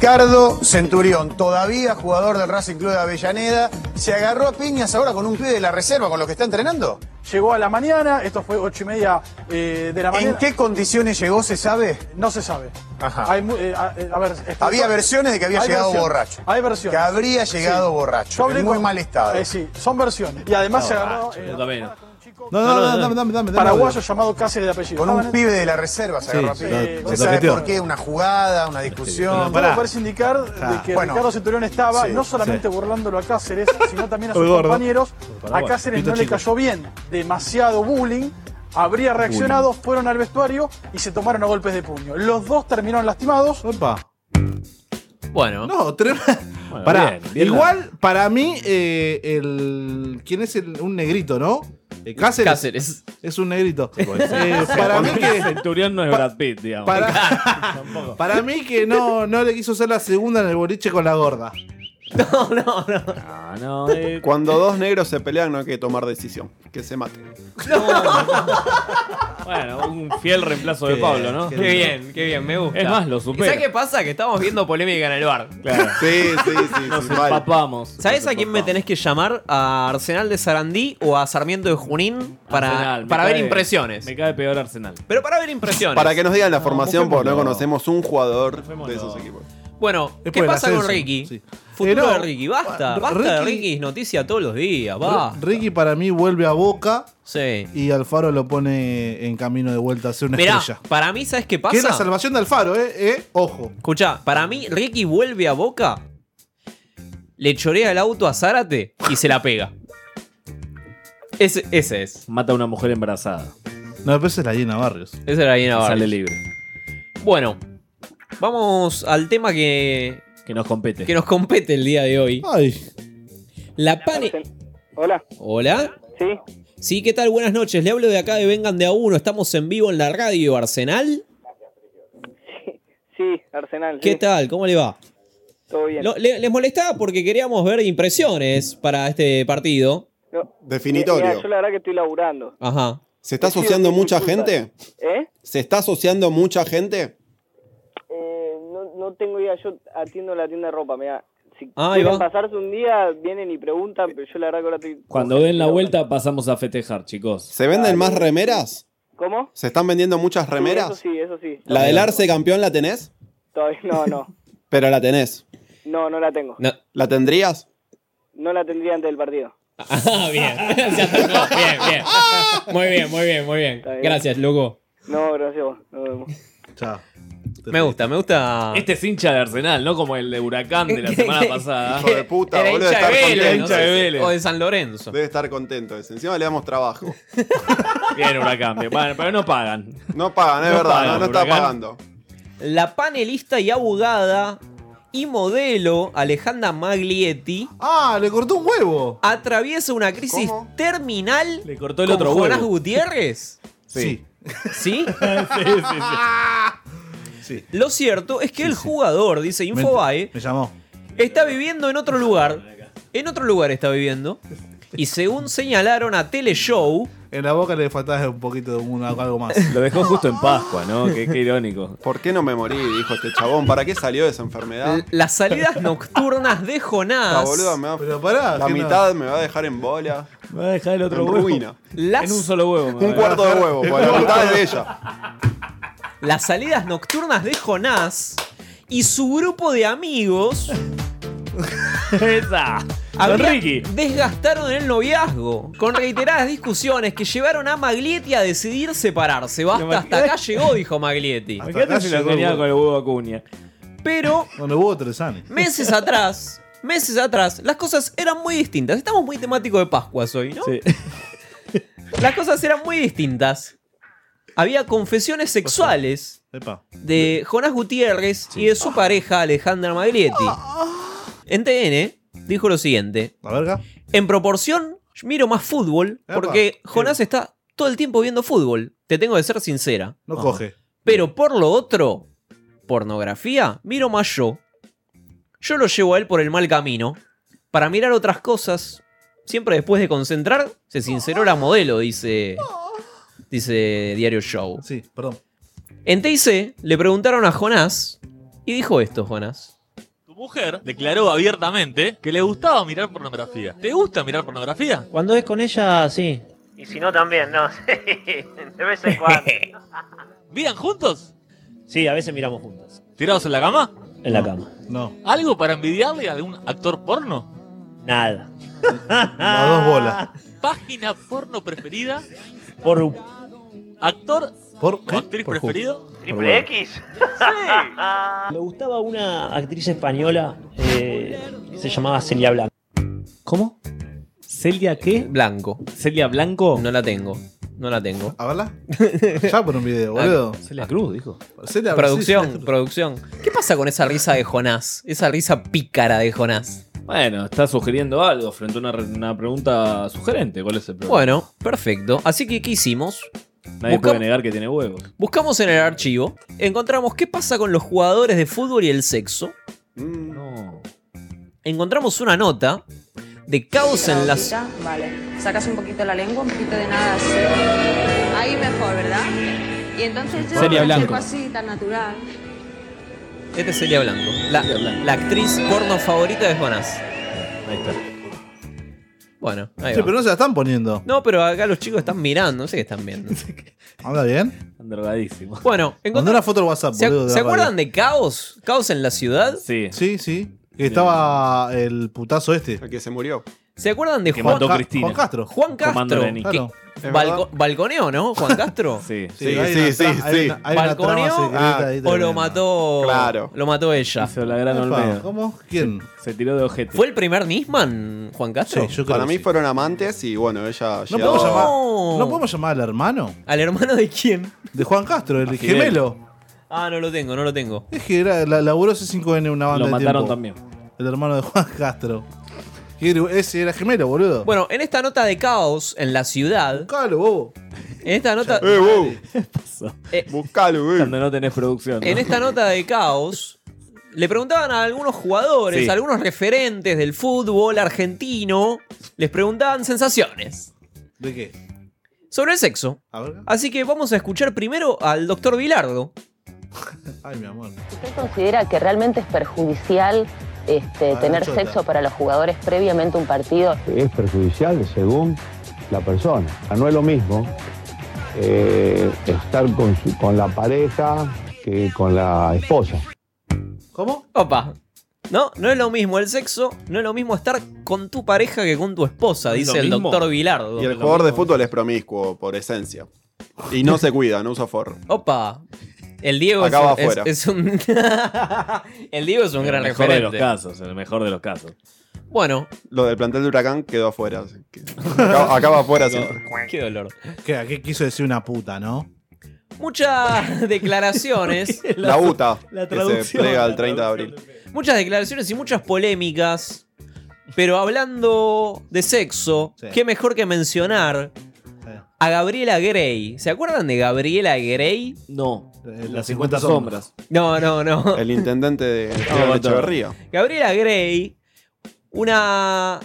Speaker 17: Ricardo Centurión, todavía jugador del Racing Club de Avellaneda, se agarró a piñas ahora con un pibe de la reserva con los que está entrenando.
Speaker 18: Llegó a la mañana, esto fue ocho y media eh, de la mañana.
Speaker 17: ¿En qué condiciones llegó, se sabe?
Speaker 18: No se sabe.
Speaker 17: Ajá.
Speaker 18: Hay eh, a, eh, a ver, explico-
Speaker 17: Había versiones de que había
Speaker 18: Hay
Speaker 17: llegado
Speaker 18: versiones.
Speaker 17: borracho.
Speaker 18: Hay versiones.
Speaker 17: Que habría llegado borracho, en muy
Speaker 18: con-
Speaker 17: mal estado.
Speaker 18: Eh, sí, son versiones. Y además se agarró eh,
Speaker 12: Yo también.
Speaker 11: No, no, no, dame, dame, dame. dame
Speaker 18: paraguayo llamado Cáceres de apellido.
Speaker 17: Con un
Speaker 18: Estaban-
Speaker 17: pibe de la reserva se
Speaker 11: Sí,
Speaker 17: agarró a
Speaker 11: sí,
Speaker 17: piñas.
Speaker 11: lo-
Speaker 17: ¿Se sabe por qué? ¿Una jugada, una discusión?
Speaker 18: Parece indicar de que
Speaker 17: Bueno.
Speaker 18: Ricardo Centurión estaba
Speaker 17: Sí,
Speaker 18: no solamente
Speaker 11: sí.
Speaker 18: burlándolo a Cáceres, sino también a sus compañeros. A. Cáceres
Speaker 11: Pito
Speaker 18: no le cayó bien, demasiado bullying. Habría reaccionado, fueron al vestuario y se tomaron a golpes de puño. Los dos terminaron lastimados.
Speaker 11: Opa.
Speaker 9: Bueno,
Speaker 11: No, tremendo.
Speaker 12: Bueno,
Speaker 11: Pará,
Speaker 12: bien, bien
Speaker 11: igual, para mí, eh, el. ¿Quién es el, un negrito, no? Eh, Cáceres.
Speaker 9: Cáceres.
Speaker 11: Es un negrito. Eh, para mí que.
Speaker 12: Centurión no es Brad Pitt, digamos.
Speaker 11: Para, para mí que no, no le quiso hacer la segunda en el boliche con la gorda.
Speaker 9: No, no, no.
Speaker 12: No, eh,
Speaker 10: Cuando dos negros se pelean no hay que tomar decisión. Que se maten.
Speaker 12: Bueno, un fiel reemplazo de
Speaker 11: Qué
Speaker 12: Pablo, ¿no?
Speaker 11: qué
Speaker 9: Qué bien, qué bien, me gusta.
Speaker 12: Es más, lo
Speaker 9: ¿Y
Speaker 12: supera.
Speaker 9: ¿Sabes qué pasa? Que estamos viendo polémica en el bar.
Speaker 12: Claro.
Speaker 10: Sí, sí, sí.
Speaker 12: Nos
Speaker 10: sí, mal.
Speaker 12: empapamos.
Speaker 9: ¿Sabes a quién me tenés que llamar? ¿A Arsenal de Sarandí o a Sarmiento de Junín? Para,
Speaker 12: Arsenal, me
Speaker 9: para ver
Speaker 12: cae-
Speaker 9: impresiones.
Speaker 12: Me cae peor Arsenal.
Speaker 9: Pero para ver impresiones.
Speaker 10: Para que nos digan la formación, porque no conocemos un jugador de esos equipos.
Speaker 9: Bueno,
Speaker 11: Después
Speaker 9: ¿qué
Speaker 11: del
Speaker 9: pasa con
Speaker 11: ascenso,
Speaker 9: Ricky?
Speaker 11: sí.
Speaker 9: Futuro de Ricky, basta. Basta de
Speaker 11: Ricky-
Speaker 9: Ricky es noticia todos los días, va.
Speaker 11: Ricky para mí vuelve a Boca
Speaker 9: Sí.
Speaker 11: y Alfaro lo pone en camino de vuelta a ser una
Speaker 9: Mirá,
Speaker 11: estrella.
Speaker 9: para mí, ¿sabes qué
Speaker 11: Que es la
Speaker 9: pasa?
Speaker 11: salvación de Alfaro, ¿eh? ¿eh? Ojo.
Speaker 9: Escucha, para mí, Ricky vuelve a Boca. le chorea el auto a Zárate y se la pega. Ese, ese es.
Speaker 12: Mata a una mujer embarazada.
Speaker 11: No, pero esa es la Gina Barrios.
Speaker 9: Esa era Gina Barrios.
Speaker 12: Sale libre.
Speaker 9: Bueno, vamos al tema que,
Speaker 12: Que nos compete.
Speaker 9: que nos compete el día de hoy.
Speaker 11: Ay.
Speaker 9: La pane.
Speaker 19: Hola.
Speaker 9: Hola.
Speaker 19: Sí.
Speaker 9: Sí, ¿qué tal? Buenas noches. Le hablo de acá de Vengan de a uno. Estamos en vivo en la radio Arsenal.
Speaker 19: Sí, Arsenal.
Speaker 9: ¿Qué
Speaker 19: sí.
Speaker 9: tal? ¿Cómo le va?
Speaker 19: Todo bien.
Speaker 9: Lo- le- les molestaba porque queríamos ver impresiones para este partido.
Speaker 19: No,
Speaker 10: Definitorio.
Speaker 19: mira, yo la verdad que estoy laburando.
Speaker 9: Ajá.
Speaker 10: ¿Se está asociando mucha gente?
Speaker 19: ¿Eh?
Speaker 10: ¿Se está asociando mucha gente?
Speaker 19: No, tengo idea, yo atiendo la tienda de ropa, mira. Si
Speaker 12: Ahí
Speaker 19: quieren pasarse un día, vienen y preguntan, pero yo la verdad que ahora estoy...
Speaker 12: Cuando den la vuelta pasamos a festejar, chicos.
Speaker 10: ¿Se venden más remeras?
Speaker 19: ¿Cómo?
Speaker 10: ¿Se están vendiendo muchas
Speaker 19: Sí,
Speaker 10: remeras?
Speaker 19: eso sí, eso sí.
Speaker 10: ¿La del Arce campeón la tenés?
Speaker 19: Todavía, no, no.
Speaker 10: Pero la tenés.
Speaker 19: No, no la tengo.
Speaker 10: ¿La tendrías?
Speaker 19: No la tendría antes del partido.
Speaker 9: Ah, bien. Ya está. bien, bien. Muy bien, muy bien, muy bien.
Speaker 19: bien.
Speaker 9: Gracias, loco.
Speaker 19: No, gracias a vos. Nos vemos.
Speaker 11: Chao.
Speaker 9: Me gusta, me gusta.
Speaker 12: Este es hincha de Arsenal, no como el de Huracán de la semana pasada.
Speaker 10: Hijo de puta,
Speaker 9: Era
Speaker 10: boludo.
Speaker 9: hincha de
Speaker 10: estar
Speaker 9: Vélez,
Speaker 10: contento.
Speaker 12: hincha de Vélez.
Speaker 9: O de San Lorenzo.
Speaker 10: Debe estar contento ese. Encima le damos trabajo.
Speaker 12: Bien, Huracán. bien. Bueno, pero no pagan.
Speaker 10: No pagan, es
Speaker 12: No
Speaker 10: verdad,
Speaker 12: pagan,
Speaker 10: no, no está
Speaker 12: Huracán.
Speaker 10: pagando.
Speaker 9: La panelista y abogada y modelo Alejandra Maglietti
Speaker 11: Ah, le cortó un huevo.
Speaker 9: atraviesa una crisis terminal
Speaker 12: Le cortó el
Speaker 9: con
Speaker 12: otro
Speaker 9: Jonás
Speaker 12: huevo.
Speaker 9: Gutiérrez.
Speaker 11: Sí.
Speaker 9: ¿Sí?
Speaker 12: sí, sí,
Speaker 11: Sí.
Speaker 9: Lo cierto es que el jugador, dice Infobae,
Speaker 11: Me llamó.
Speaker 9: está viviendo en otro lugar. En otro lugar está viviendo. Y según señalaron a Teleshow,
Speaker 11: En la boca le faltaba un poquito de un- algo más.
Speaker 12: Lo dejó justo en Pascua, ¿no? Qué, qué irónico.
Speaker 10: ¿Por qué no me morí? Dijo este chabón. ¿Para qué salió de esa enfermedad?
Speaker 9: las salidas nocturnas de
Speaker 10: La
Speaker 9: Jonás.
Speaker 10: boluda me va,
Speaker 11: Pero pará.
Speaker 10: la
Speaker 11: no-
Speaker 10: mitad me va a dejar en bola.
Speaker 12: Me va a dejar el otro
Speaker 10: En
Speaker 12: huevo.
Speaker 10: ruina.
Speaker 9: Las,
Speaker 12: En un solo huevo. me
Speaker 10: Un cuarto de huevo, la mitad es de ella.
Speaker 9: Las salidas nocturnas de Jonás y su grupo de amigos.
Speaker 12: Esa. Ricky.
Speaker 9: desgastaron el noviazgo con reiteradas discusiones que llevaron a Maglietti a decidir separarse. Basta, hasta acá llegó, dijo Maglietti.
Speaker 12: Encanta si lo
Speaker 11: el huevo.
Speaker 12: con el huevo Acuña.
Speaker 9: Pero
Speaker 11: Donde hubo tres años.
Speaker 9: meses atrás, meses atrás, las cosas eran muy distintas. Estamos muy temáticos de Pascuas hoy, ¿no?
Speaker 12: Sí.
Speaker 9: Las cosas eran muy distintas. Había confesiones sexuales
Speaker 11: Epa.
Speaker 9: de Jonás Gutiérrez y de su pareja Alejandra Maglietti. En TN dijo lo siguiente:
Speaker 11: La verga.
Speaker 9: En proporción, miro más fútbol
Speaker 11: Epa.
Speaker 9: porque Jonás está todo el tiempo viendo fútbol. Te tengo que ser sincera.
Speaker 11: No coge.
Speaker 9: Pero por lo otro, pornografía, miro más yo. Yo lo llevo a él por el mal camino. Para mirar otras cosas, siempre después de concentrar, se sinceró la modelo, dice. Dice Diario Show.
Speaker 11: Sí, perdón.
Speaker 9: En TIC le preguntaron a Jonás y dijo esto, Jonás.
Speaker 20: Tu mujer declaró abiertamente que le gustaba mirar pornografía. ¿Te gusta mirar pornografía?
Speaker 6: Cuando es con ella, sí.
Speaker 5: Y si no, también, no. de vez en cuando.
Speaker 20: ¿Miran juntos?
Speaker 6: Sí, a veces miramos juntos.
Speaker 20: ¿Tirados en la cama?
Speaker 6: En la cama.
Speaker 11: No.
Speaker 20: ¿Algo para envidiarle a algún actor porno?
Speaker 6: Nada.
Speaker 11: Las dos bolas.
Speaker 20: ¿Página porno preferida?
Speaker 6: Por
Speaker 20: ¿Actor
Speaker 11: ¿Por
Speaker 20: o actriz
Speaker 6: Por
Speaker 20: preferido?
Speaker 5: ¿Triple X?
Speaker 6: Me gustaba una actriz española, eh, se llamaba Celia Blanco.
Speaker 12: ¿Cómo? ¿Celia qué?
Speaker 9: Blanco.
Speaker 12: ¿Celia Blanco?
Speaker 9: No la tengo. No la tengo.
Speaker 11: A verla. Ya por un video, boludo.
Speaker 12: Celia Cruz, dijo.
Speaker 11: Celia-
Speaker 9: Producción,
Speaker 11: sí, sí.
Speaker 9: producción. ¿Qué pasa con esa risa de Jonás? Esa risa pícara de Jonás.
Speaker 12: Bueno, está sugiriendo algo frente a una, una pregunta sugerente. ¿Cuál es el problema?
Speaker 9: Bueno, perfecto. Así que, ¿qué hicimos?
Speaker 12: Nadie
Speaker 9: buscam-
Speaker 12: puede negar que tiene huevos.
Speaker 9: Buscamos en el archivo, encontramos qué pasa con los jugadores de fútbol y el sexo.
Speaker 12: No.
Speaker 9: Encontramos una nota de caos en las...
Speaker 21: Ya, Vale. Sacas un poquito la lengua, un poquito de nada así. Ahí mejor, ¿verdad? Y entonces yo
Speaker 9: Celia Blanco.
Speaker 21: así, tan natural.
Speaker 9: Este es Celia Blanco, la, la actriz porno favorita de Jonás.
Speaker 12: Ahí está.
Speaker 9: Bueno, ahí
Speaker 11: Sí,
Speaker 9: va.
Speaker 11: pero no se la están poniendo.
Speaker 9: No, pero acá los chicos están mirando, no sé qué están viendo.
Speaker 11: ¿Anda bien?
Speaker 12: Están drogadísimos.
Speaker 9: Bueno,
Speaker 11: Mandó una foto al WhatsApp,
Speaker 9: ¿Se,
Speaker 11: boludo. de
Speaker 9: ¿se
Speaker 11: la
Speaker 9: acuerdan
Speaker 11: radio.
Speaker 9: de Caos? ¿Caos en la ciudad?
Speaker 12: Sí.
Speaker 11: Sí, sí. Que estaba el putazo este.
Speaker 10: El que se murió.
Speaker 9: ¿Se acuerdan de
Speaker 12: Que
Speaker 9: Juan,
Speaker 12: mató
Speaker 11: Ca-
Speaker 12: Cristina.
Speaker 11: Juan Castro.
Speaker 9: Juan
Speaker 12: Comando
Speaker 9: Castro?
Speaker 12: Lenin.
Speaker 9: Que,
Speaker 11: Claro.
Speaker 9: Balco- balconeó, ¿no? Juan Castro.
Speaker 20: sí.
Speaker 10: Sí, sí, sí, sí.
Speaker 11: Hay una, hay una trama
Speaker 9: ¿Balconeó
Speaker 11: secreta ahí
Speaker 9: o lo mató?
Speaker 10: Claro.
Speaker 9: Lo mató ella.
Speaker 20: Hizo la gran
Speaker 11: Epa,
Speaker 20: Olmedo.
Speaker 11: ¿Cómo? ¿Quién?
Speaker 20: Se tiró de ojete.
Speaker 9: ¿Fue el primer Nisman, Juan Castro?
Speaker 11: Sí, yo creo
Speaker 10: Para mí
Speaker 11: sí.
Speaker 10: fueron amantes y bueno, ella
Speaker 11: ¿No podemos, llamar, ¿No podemos llamar al hermano?
Speaker 9: ¿Al hermano de quién?
Speaker 11: De Juan Castro, el gemelo.
Speaker 9: Ah, no lo tengo, no lo tengo.
Speaker 11: Es que era, la, laburó C5N una banda
Speaker 20: Lo
Speaker 11: de
Speaker 20: mataron
Speaker 11: tiempo.
Speaker 20: también.
Speaker 11: El hermano de Juan Castro. Ese era gemelo, boludo.
Speaker 9: Bueno, en esta nota de caos en la ciudad.
Speaker 11: Buscalo, bobo.
Speaker 9: En esta nota.
Speaker 10: ¡Eh, vos!
Speaker 9: Eh,
Speaker 10: Buscalo, eh.
Speaker 20: Cuando no tenés producción. ¿no?
Speaker 9: En esta nota de caos. Le preguntaban a algunos jugadores,
Speaker 20: Sí.
Speaker 9: a algunos referentes del fútbol argentino, les preguntaban sensaciones
Speaker 11: ¿De qué?
Speaker 9: sobre el sexo.
Speaker 11: A ver.
Speaker 9: Así que vamos a escuchar primero al doctor Vilardo.
Speaker 11: Ay, mi amor.
Speaker 22: ¿Usted considera que realmente es perjudicial este,
Speaker 11: Ah,
Speaker 22: tener sexo para los jugadores previamente a un partido?
Speaker 23: es perjudicial según la persona. No es lo mismo eh, estar con, su- con la pareja que con la esposa.
Speaker 11: ¿Cómo?
Speaker 9: Opa. No, no es lo mismo el sexo, no es lo mismo estar con tu pareja que con tu esposa,
Speaker 20: ¿No es
Speaker 9: dice el
Speaker 20: mismo?
Speaker 9: doctor Vilardo.
Speaker 10: Y el jugador de fútbol es promiscuo por esencia. Y no se cuida, no usa forro.
Speaker 9: Opa. El Diego es,
Speaker 10: Acaba
Speaker 9: un- es-
Speaker 10: afuera.
Speaker 9: es un. el Diego es un gran
Speaker 20: el mejor de los
Speaker 9: referente.
Speaker 20: casos, en el mejor de los casos.
Speaker 9: Bueno,
Speaker 10: Lo del plantel de Huracán quedó afuera. así que- Acaba, acaba afuera siempre.
Speaker 9: qué dolor.
Speaker 11: ¿Qué, ¿Qué quiso decir una puta, no?
Speaker 9: Muchas declaraciones.
Speaker 10: La UTA,
Speaker 9: la
Speaker 10: que se
Speaker 9: traducción.
Speaker 10: plega el 30 de abril.
Speaker 9: muchas declaraciones y muchas polémicas. Pero hablando de sexo,
Speaker 11: Sí.
Speaker 9: qué mejor que mencionar a Gabriela Grey. ¿Se acuerdan de Gabriela Grey?
Speaker 20: No.
Speaker 11: Eh,
Speaker 20: Las 50 sombras.
Speaker 9: No, no, no.
Speaker 10: El intendente de
Speaker 20: no.
Speaker 10: Echeverría.
Speaker 9: Gabriela Grey, una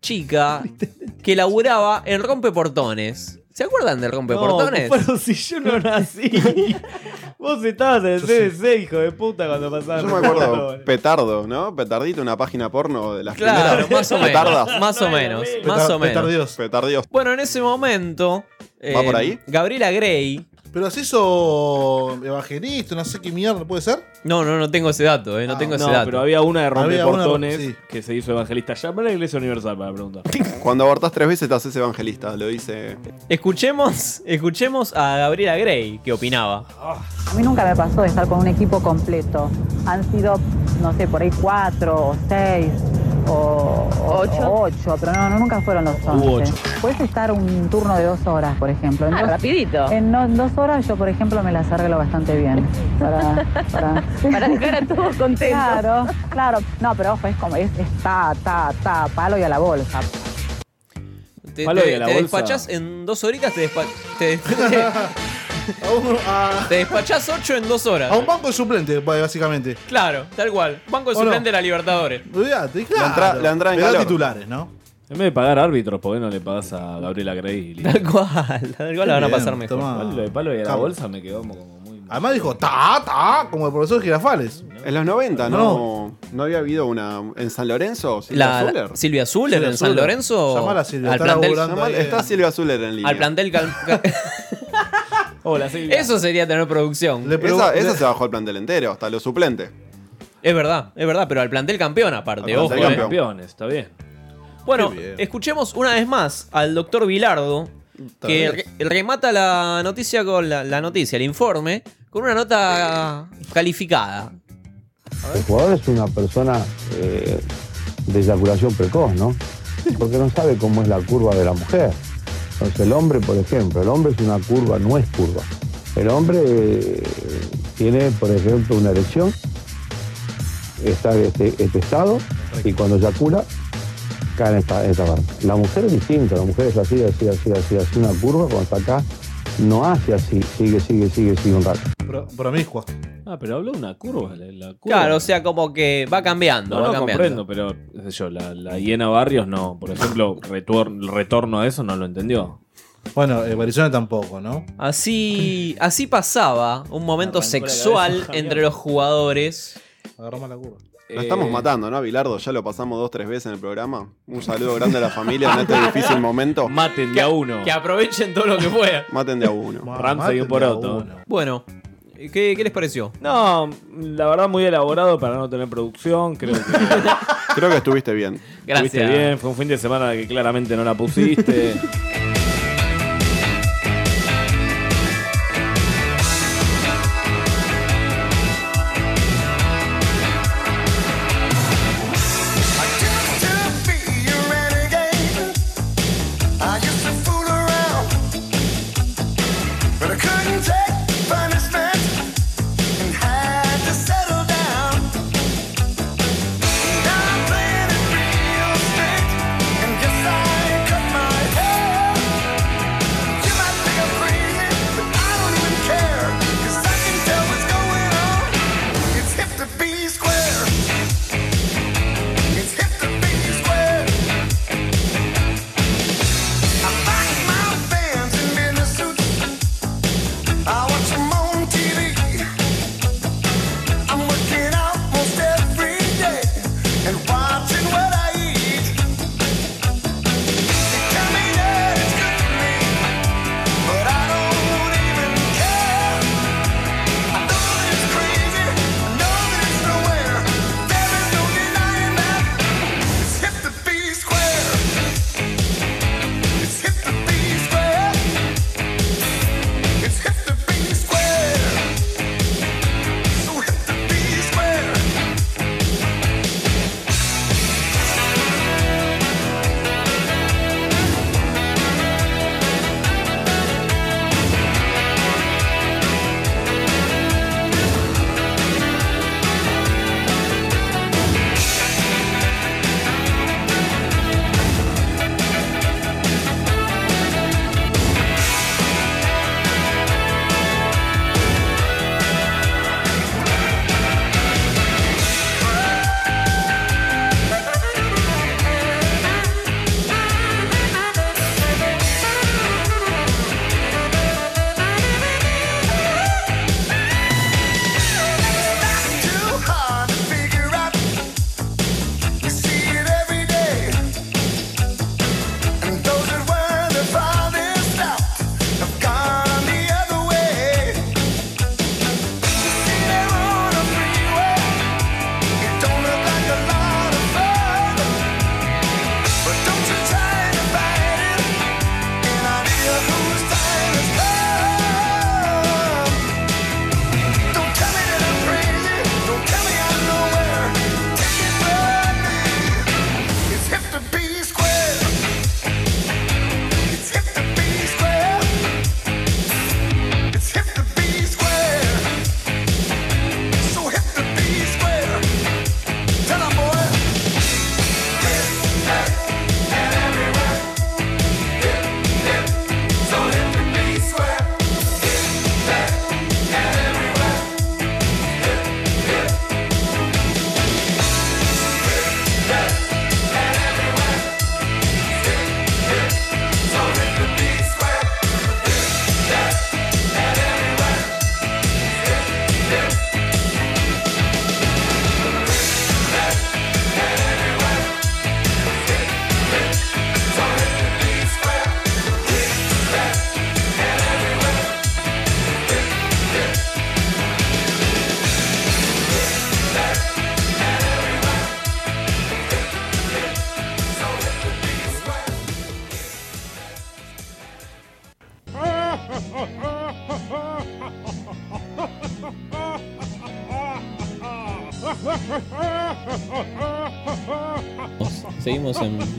Speaker 9: chica que laburaba en rompeportones. ¿Se acuerdan del rompeportones?
Speaker 20: No, pero si yo no nací. Vos estabas en el CDC, hijo de puta, cuando pasaba.
Speaker 10: Yo me acuerdo, Petardo, ¿no? Petardito, una página porno de las
Speaker 9: Claro,
Speaker 10: primeras.
Speaker 9: más o menos.
Speaker 10: Petardas.
Speaker 9: Más o menos. Más o menos.
Speaker 11: Petardios.
Speaker 10: Petardios.
Speaker 9: Bueno, en ese momento.
Speaker 10: ¿Va
Speaker 9: eh,
Speaker 10: por ahí?
Speaker 9: Gabriela Grey.
Speaker 11: Pero se hizo evangelista, no sé qué mierda, ¿puede ser?
Speaker 9: No, no, no tengo ese dato, eh, no
Speaker 11: Ah,
Speaker 9: tengo ese
Speaker 20: No,
Speaker 9: dato.
Speaker 20: pero había una de
Speaker 11: Había una,
Speaker 20: rompeportones
Speaker 11: sí.
Speaker 20: que se hizo evangelista. Llama a la iglesia universal para preguntar.
Speaker 10: Cuando abortás tres veces te haces evangelista, lo dice.
Speaker 9: Escuchemos, escuchemos a Gabriela Grey, que opinaba.
Speaker 24: A mí nunca me pasó de estar con un equipo completo. Han sido, no sé, por ahí cuatro o seis o
Speaker 21: Ocho.
Speaker 24: o ocho, pero no, no, nunca fueron los once.
Speaker 20: Ocho.
Speaker 24: Puedes estar un turno de dos horas, por ejemplo. En
Speaker 21: Ah,
Speaker 24: dos-
Speaker 21: rapidito.
Speaker 24: En no- dos horas yo, por ejemplo, me las arreglo bastante bien. Para, para,
Speaker 21: Para dejar a todos contentos.
Speaker 24: Claro, claro. No, pero ojo, es como, es, es ta, ta, ta, palo y a la bolsa.
Speaker 9: Te,
Speaker 20: Palo
Speaker 9: te-
Speaker 20: y a la
Speaker 9: te
Speaker 20: bolsa.
Speaker 9: despachás en dos horitas, te, despa- te,
Speaker 11: A un, a-
Speaker 9: te despachás ocho en dos horas.
Speaker 11: a un banco de suplente, básicamente.
Speaker 9: Claro, tal cual. Banco de
Speaker 11: ¿O no?
Speaker 9: suplente de la Libertadores.
Speaker 11: Olvídate, claro.
Speaker 10: La entra- la entrada en calor.
Speaker 11: titulares, ¿no?
Speaker 20: En vez de pagar árbitros, ¿por qué no le pagas a Gabriela Grey?
Speaker 9: Tal cual, tal cual la van a pasar mejor.
Speaker 11: tomá.
Speaker 20: Igual lo de palo y a la bolsa me quedó como muy.
Speaker 11: Además dijo, ta, ta, como el profesor Girafales.
Speaker 10: En los 90, ¿no? ¿No, había habido una. En San Lorenzo? Silvia
Speaker 9: La,
Speaker 10: Zuller?
Speaker 9: la- Silvia Zuller
Speaker 11: Silvia
Speaker 9: en San. Lorenzo.
Speaker 11: Llamala a Silvia,
Speaker 9: al
Speaker 11: está
Speaker 9: plantel,
Speaker 11: ahí.
Speaker 10: Está Silvia Zuller en línea.
Speaker 9: al plantel
Speaker 20: Hola, Silvia.
Speaker 9: Eso sería tener producción.
Speaker 10: Esa, se bajó el plantel entero, hasta los suplentes.
Speaker 9: Es verdad, es verdad, pero al plantel campeón aparte,
Speaker 10: Al
Speaker 9: ojo.
Speaker 10: plantel
Speaker 9: eh.
Speaker 10: campeón.
Speaker 20: campeones, está bien.
Speaker 9: Bueno,
Speaker 11: Qué bien.
Speaker 9: escuchemos una vez más al doctor Vilardo,
Speaker 11: Está
Speaker 9: que re- remata la noticia con la, la noticia, el informe, con una nota calificada.
Speaker 23: El jugador es una persona eh, de eyaculación precoz, ¿no? Porque no sabe cómo es la curva de la mujer. Entonces el hombre, por ejemplo, el hombre es una curva, no es curva. El hombre eh, tiene, por ejemplo, una erección, está en este, este estado, y cuando eyacula, cae en esta, en esta parte. La mujer es distinta, la mujer es así, así, así, así, así, una curva, cuando está acá, no hace así, sigue, sigue, sigue, sigue un rato.
Speaker 11: Pro- promiscua.
Speaker 20: Ah, pero habló una curva. La, la curva.
Speaker 9: Claro, o sea, como que va cambiando,
Speaker 20: No,
Speaker 9: va
Speaker 20: no
Speaker 9: cambiando.
Speaker 20: comprendo, pero qué sé yo, la, la hiena Barrios no. Por ejemplo, retor- el retorno a eso no lo entendió.
Speaker 11: Bueno, eh, Barizona tampoco, ¿no?
Speaker 9: Así, así pasaba un momento sexual entre los jugadores.
Speaker 11: Agarramos la curva.
Speaker 10: Lo estamos
Speaker 20: Eh,
Speaker 10: matando, ¿no? Bilardo, ya lo pasamos dos, tres veces en el programa. Un saludo grande a la familia en este difícil momento.
Speaker 20: Maten de a uno.
Speaker 9: Que aprovechen todo lo que puedan.
Speaker 10: Maten de a uno.
Speaker 20: Ramsey y un poroto.
Speaker 9: Bueno, ¿qué, qué les pareció?
Speaker 20: No, la verdad muy elaborado para no tener producción. Creo que
Speaker 10: Creo que estuviste bien.
Speaker 9: Gracias.
Speaker 20: estuviste bien. Fue un fin de semana que claramente no la pusiste.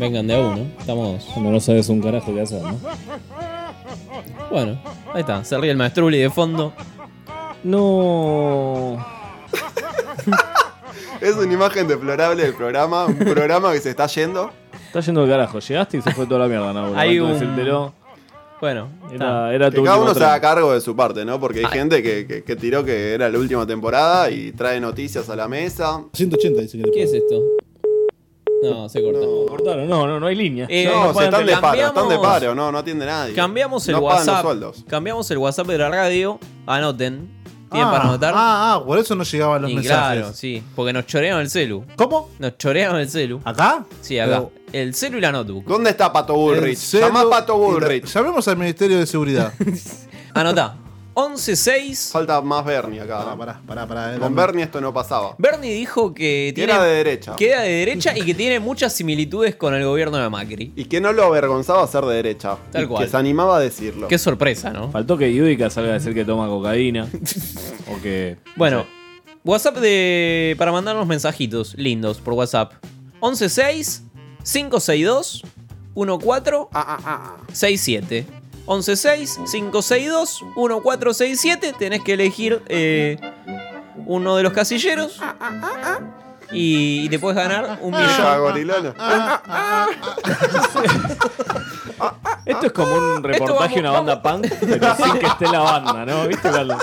Speaker 9: Vengan de a uno. Estamos.
Speaker 12: Cuando no sabes un carajo qué hacer, ¿no?
Speaker 9: Bueno, ahí está. Se ríe el maestruli de fondo.
Speaker 12: No.
Speaker 10: Es una imagen deplorable del programa. Un programa que se está yendo.
Speaker 12: Está yendo al carajo. Llegaste y se fue toda la mierda, ¿no?
Speaker 9: Hay un-
Speaker 12: decírtelo.
Speaker 9: Bueno,
Speaker 12: Era, era tu
Speaker 10: Que cada uno se haga cargo de su parte, ¿no? Porque hay gente que, que- que tiró que era la última temporada y trae noticias a la mesa.
Speaker 11: 180 dice que
Speaker 9: ¿Qué es esto? No, se cortó.
Speaker 12: Cortaron, no, no, no hay línea.
Speaker 9: Eh,
Speaker 10: no, se están de paro, están de paro, no, no atiende nadie.
Speaker 9: Cambiamos el
Speaker 10: no pagan los
Speaker 9: WhatsApp.
Speaker 10: sueldos.
Speaker 9: Cambiamos el WhatsApp de la radio. Anoten. ¿Tienen
Speaker 11: Ah,
Speaker 9: para anotar?
Speaker 11: Ah, ah, por eso no llegaban los
Speaker 9: Y
Speaker 11: mensajes.
Speaker 9: claro, sí. Porque nos chorearon el celu.
Speaker 11: ¿Cómo?
Speaker 9: Nos chorearon el celu.
Speaker 11: ¿Acá?
Speaker 9: Sí, acá.
Speaker 11: Pero-
Speaker 9: El celu y la notebook.
Speaker 10: ¿Dónde está Pato Bullrich? Llama a Pato
Speaker 11: la-
Speaker 10: Bullrich.
Speaker 11: Llamemos al Ministerio de Seguridad.
Speaker 9: Anotá. 11-6.
Speaker 10: Falta más Bernie acá.
Speaker 11: Pará, pará, pará, pará, eh,
Speaker 10: Con. Bernie esto no pasaba.
Speaker 9: Bernie dijo que tiene.
Speaker 10: era de derecha.
Speaker 9: Que era de derecha y que tiene muchas similitudes con el gobierno de Macri.
Speaker 10: Y que no lo avergonzaba ser de derecha.
Speaker 9: Tal
Speaker 10: Y
Speaker 9: cual.
Speaker 10: Que se animaba a decirlo.
Speaker 9: Qué sorpresa, ¿no?
Speaker 12: Faltó que Yudica salga a decir que toma cocaína. o que.
Speaker 9: Bueno, WhatsApp de para mandarnos mensajitos lindos por WhatsApp. 116 562 1467. 116 562 1467. Tenés que elegir eh, uno de los casilleros. Y, y te puedes ganar un millón.
Speaker 12: Esto es como un reportaje de una banda punk, pero sin que esté la banda, ¿no? ¿Viste? Cuando-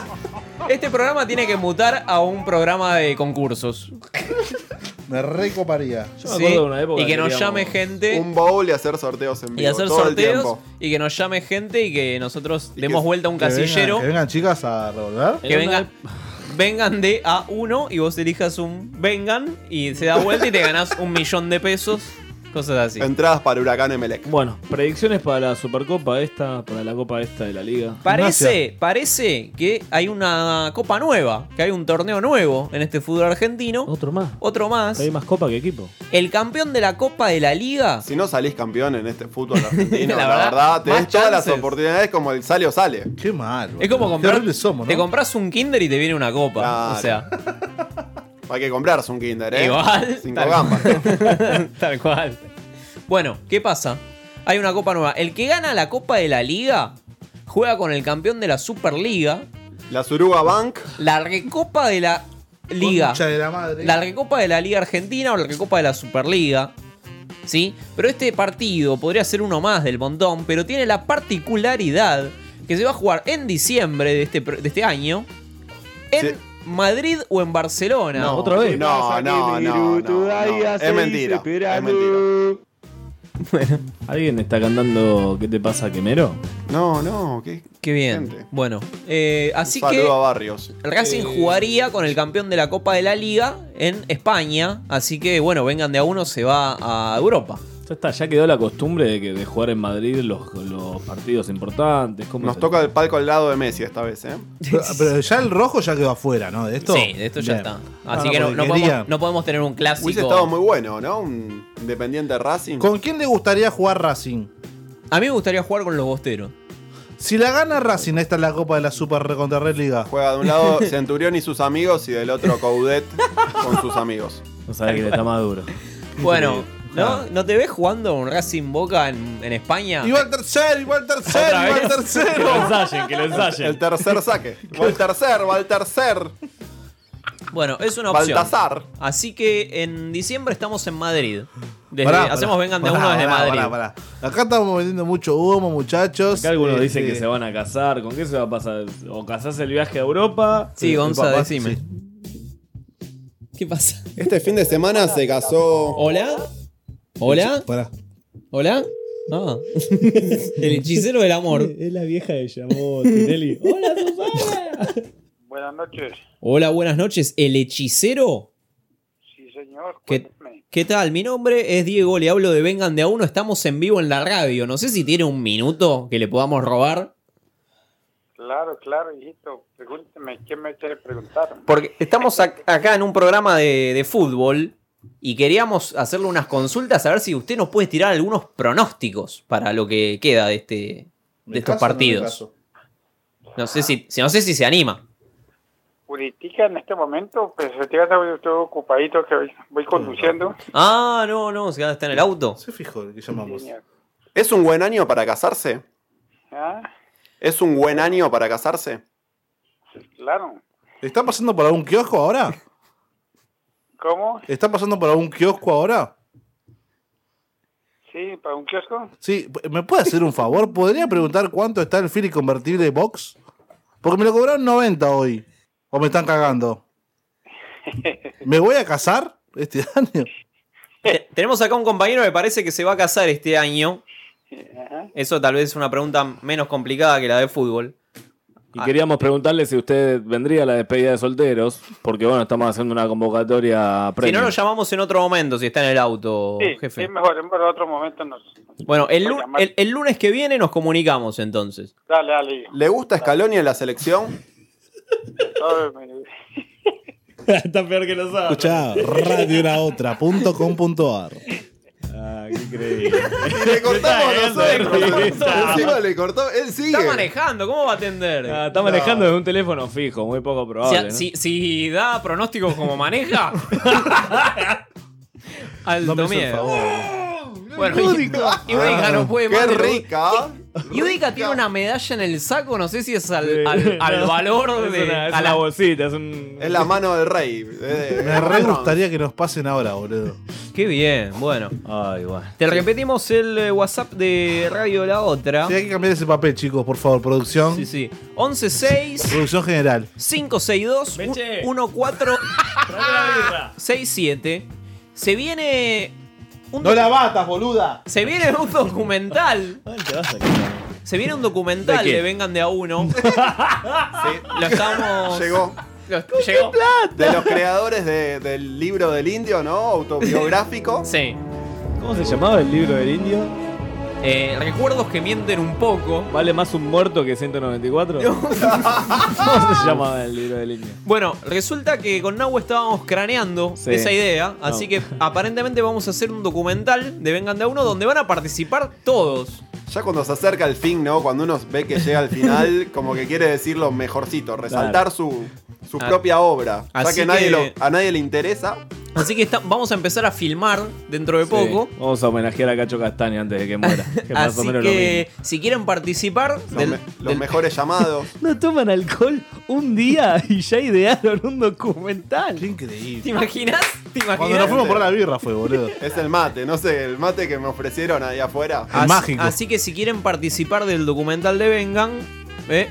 Speaker 9: Este programa tiene que mutar a un programa de concursos.
Speaker 11: Me recoparía.
Speaker 9: Sí, y que nos llame gente.
Speaker 10: Un bowl y hacer sorteos en vivo.
Speaker 9: y hacer
Speaker 10: todo
Speaker 9: sorteos y que nos llame gente y que nosotros
Speaker 10: Y
Speaker 9: demos
Speaker 10: que-
Speaker 9: vuelta a un
Speaker 11: Que vengan-
Speaker 9: casillero.
Speaker 11: que vengan chicas a revolver.
Speaker 9: Que vengan, vengan de A1 y vos elijas un vengan y se da vuelta y te ganás un millón de pesos. Cosas así.
Speaker 10: Entradas para Huracán Emelec.
Speaker 12: Bueno, predicciones para la Supercopa esta, para la Copa esta de la Liga.
Speaker 9: Parece, parece que hay una copa nueva, que hay un torneo nuevo en este fútbol argentino.
Speaker 12: Otro más.
Speaker 9: Otro más.
Speaker 12: Hay más Copa que equipo.
Speaker 9: El campeón de la Copa de la Liga.
Speaker 10: Si no salís campeón en este fútbol argentino,
Speaker 9: La
Speaker 10: la,
Speaker 9: verdad,
Speaker 10: verdad, tenés
Speaker 9: más
Speaker 10: todas las oportunidades como el sale o sale.
Speaker 11: Qué mal.
Speaker 9: Es como comprar.
Speaker 11: somos, ¿no?
Speaker 9: Te compras un Kinder y te viene una copa.
Speaker 10: Claro.
Speaker 9: O sea,
Speaker 10: Hay que comprarse un Kinder, ¿eh?
Speaker 9: igual.
Speaker 10: Cinco
Speaker 9: tal,
Speaker 10: gambas.
Speaker 9: tal cual. Bueno, ¿qué pasa? Hay una copa nueva. El que gana la Copa de la Liga juega con el campeón de la Superliga.
Speaker 10: La Suruga Bank.
Speaker 9: La Recopa de la Liga.
Speaker 11: De la madre.
Speaker 9: La Recopa de la Liga Argentina o la Recopa de la Superliga. ¿Sí? Pero este partido podría ser uno más del montón, pero tiene la particularidad que se va a jugar en diciembre de este, de este año en Madrid o en Barcelona.
Speaker 10: No, ¿Otra vez? no, no, no, no, no. Es mentira, es mentira.
Speaker 12: ¿Alguien está cantando ¿Qué te pasa, Quemero?
Speaker 10: No, no, qué.
Speaker 9: Qué bien. Bueno, eh, así
Speaker 10: Un
Speaker 9: que
Speaker 10: saludo a Barrios.
Speaker 9: el Racing
Speaker 10: Eh,
Speaker 9: jugaría con el campeón de la Copa de la Liga en España. Así que, bueno, vengan de a uno, se va a Europa.
Speaker 12: Ya está, ya quedó la costumbre de, que, de jugar en Madrid los, los partidos importantes. ¿Cómo
Speaker 10: Nos toca el palco al lado de Messi esta vez, ¿eh?
Speaker 11: Pero, pero ya el rojo ya quedó afuera, ¿no? De esto.
Speaker 9: Sí, de esto ya
Speaker 11: Bien.
Speaker 9: está. Así
Speaker 11: Ah,
Speaker 9: que no, no podemos, no podemos tener un clásico.
Speaker 10: Hubiese estado muy bueno, ¿no? Un Independiente Racing.
Speaker 11: ¿Con quién le gustaría jugar Racing?
Speaker 9: A mí me gustaría jugar con los bosteros.
Speaker 11: Si la gana Racing, esta es la Copa de la Super Recontra Red Liga.
Speaker 10: Juega de un lado Centurión y sus amigos y del otro Coudet con sus amigos.
Speaker 12: No sabe que le está más duro.
Speaker 9: Bueno, ¿no? ¿No te ves jugando un Racing Boca en, en España?
Speaker 11: Igual tercero, igual tercero,
Speaker 9: ¿Otra
Speaker 11: igual
Speaker 9: vez?
Speaker 11: tercero.
Speaker 12: Que lo ensayen, que lo ensayen.
Speaker 10: El tercer saque. Va el tercer, va el tercer.
Speaker 9: Bueno, es una opción.
Speaker 10: Baltasar.
Speaker 9: Así que en diciembre estamos en Madrid. Desde-
Speaker 11: Pará, pará,
Speaker 9: hacemos vengan de
Speaker 11: pará,
Speaker 9: uno desde
Speaker 11: pará,
Speaker 9: Madrid.
Speaker 11: pará, pará. Acá estamos vendiendo mucho humo, muchachos.
Speaker 12: Acá algunos
Speaker 11: Este,
Speaker 12: dicen que se van a casar. ¿Con qué se va a pasar? ¿O casás el viaje a Europa?
Speaker 9: Sí, Gonza,
Speaker 12: papá-
Speaker 9: decime.
Speaker 12: sí.
Speaker 9: ¿Qué pasa?
Speaker 10: Este fin de semana se casó.
Speaker 9: ¿Hola? ¿Hola?
Speaker 11: Pará.
Speaker 9: ¿Hola? Ah. El hechicero del amor.
Speaker 12: Es la vieja que llamó Tinelli. ¡Hola, Susana!
Speaker 16: Buenas noches.
Speaker 9: Hola, buenas noches. ¿El hechicero?
Speaker 16: Sí, señor.
Speaker 9: ¿Qué, ¿Qué tal? Mi nombre es Diego, le hablo de Vengan de a uno. Estamos en vivo en la radio. No sé si tiene un minuto que le podamos robar.
Speaker 16: Claro, claro, hijito. Pregúnteme, ¿qué me quiere preguntar?
Speaker 9: Porque estamos ac- acá en un programa de, de fútbol y queríamos hacerle unas consultas a ver si usted nos puede tirar algunos pronósticos para lo que queda de, este, de
Speaker 11: ¿Me
Speaker 9: estos
Speaker 11: no
Speaker 9: partidos. No sé si, no sé si se anima.
Speaker 16: Ahorita en este momento, pues estoy, estoy ocupadito que voy, conduciendo.
Speaker 9: Ah, no, no, se está en el auto.
Speaker 11: Se fijó que llamamos.
Speaker 10: ¿Es un buen año para casarse?
Speaker 16: Ah,
Speaker 10: ¿Es un buen año para casarse?
Speaker 16: claro.
Speaker 11: ¿Está pasando por algún kiosco ahora?
Speaker 16: ¿Cómo?
Speaker 11: ¿Está pasando por algún kiosco ahora?
Speaker 16: Sí, para un kiosco.
Speaker 11: Sí, ¿me puede hacer un favor? ¿Podría preguntar cuánto está el Philly convertible box? Porque me lo cobraron 90 hoy. ¿O me están cagando? ¿Me voy a casar este año?
Speaker 9: Te- Tenemos acá un compañero que parece que se va a casar este año.
Speaker 16: Ajá.
Speaker 9: Eso tal vez es una pregunta menos complicada que la de fútbol.
Speaker 12: Y queríamos preguntarle si usted vendría a la despedida de solteros, porque bueno, estamos haciendo una convocatoria
Speaker 9: Si
Speaker 12: premium.
Speaker 9: no, lo llamamos en otro momento, si está en el auto,
Speaker 16: Sí,
Speaker 9: jefe.
Speaker 16: sí, mejor, en otro momento nos...
Speaker 9: Bueno, el, lunes que viene nos comunicamos entonces.
Speaker 16: Dale, dale.
Speaker 10: ¿Le gusta Scaloni en la selección?
Speaker 12: Está peor que lo sabe.
Speaker 11: Escuchá, radionaotra.com.ar
Speaker 12: Ah, qué increíble.
Speaker 10: Y le cortamos nosotros. Encima le cortó. Él sigue.
Speaker 9: Está manejando, ¿cómo va a atender?
Speaker 12: Ah, está manejando desde un teléfono fijo, muy poco
Speaker 9: Si,
Speaker 12: probable. ¿no?
Speaker 9: si- si da pronósticos como maneja. Alto miedo. Bueno, Yudica Yudica no puede
Speaker 10: Qué
Speaker 9: más. de-
Speaker 10: rica.
Speaker 9: Yudica tiene una medalla en el saco, no sé si es al,
Speaker 12: Sí.
Speaker 9: al- valor
Speaker 12: es
Speaker 9: de.
Speaker 12: una, es
Speaker 9: a la-
Speaker 12: bolsita, es un.
Speaker 10: Es la mano del rey.
Speaker 11: Me re gustaría que nos pasen ahora, boludo.
Speaker 9: Qué bien, bueno.
Speaker 12: Ay, bueno.
Speaker 9: Te repetimos el eh, WhatsApp de Radio La Otra.
Speaker 11: Sí, hay que cambiar ese papel, chicos, por favor, producción.
Speaker 9: Sí, sí. 116
Speaker 11: Producción general.
Speaker 9: 562
Speaker 12: Meche.
Speaker 9: 1467. Se viene un
Speaker 11: No la batas, boluda.
Speaker 9: Se viene un documental. Se viene un documental
Speaker 12: ¿De?
Speaker 9: Vengan de a uno. Lo estamos.
Speaker 10: Llegó.
Speaker 9: llegó.
Speaker 10: De los creadores de- del libro del indio, ¿no? Autobiográfico.
Speaker 9: Sí.
Speaker 12: ¿Cómo se llamaba el libro del indio?
Speaker 9: Eh, recuerdos que mienten un poco.
Speaker 12: ¿Vale más un muerto que 194? ¿Cómo se llamaba el libro del indio?
Speaker 9: Bueno, resulta que con Nahue estábamos craneando
Speaker 12: Sí.
Speaker 9: esa idea.
Speaker 12: No.
Speaker 9: Así que aparentemente vamos a hacer un documental de Vengan de a uno donde van a participar todos.
Speaker 10: Ya cuando se acerca el fin, ¿no? Cuando uno ve que llega al final, como que quiere decir lo mejorcito, resaltar su, su
Speaker 9: Ah.
Speaker 10: propia obra. Ya
Speaker 9: Así
Speaker 10: que, nadie
Speaker 9: que-
Speaker 10: lo- a nadie le interesa.
Speaker 9: Así que está- vamos a empezar a filmar dentro de
Speaker 12: Sí.
Speaker 9: poco.
Speaker 12: Vamos a homenajear a Cacho Castaña antes de que muera. Que más o
Speaker 9: Así
Speaker 12: menos lo
Speaker 9: que si quieren participar
Speaker 10: Los,
Speaker 9: del-
Speaker 10: me- los
Speaker 9: del-
Speaker 10: mejores llamados.
Speaker 12: No toman alcohol un día y ya idearon un documental.
Speaker 11: Qué increíble.
Speaker 9: ¿Te imaginas? ¿Te imaginas?
Speaker 11: Cuando nos fuimos por la birra fue, boludo.
Speaker 10: Es el mate, no sé, el mate que me ofrecieron ahí afuera.
Speaker 11: El mágico.
Speaker 9: Así que si quieren participar del documental de Vengan, eh,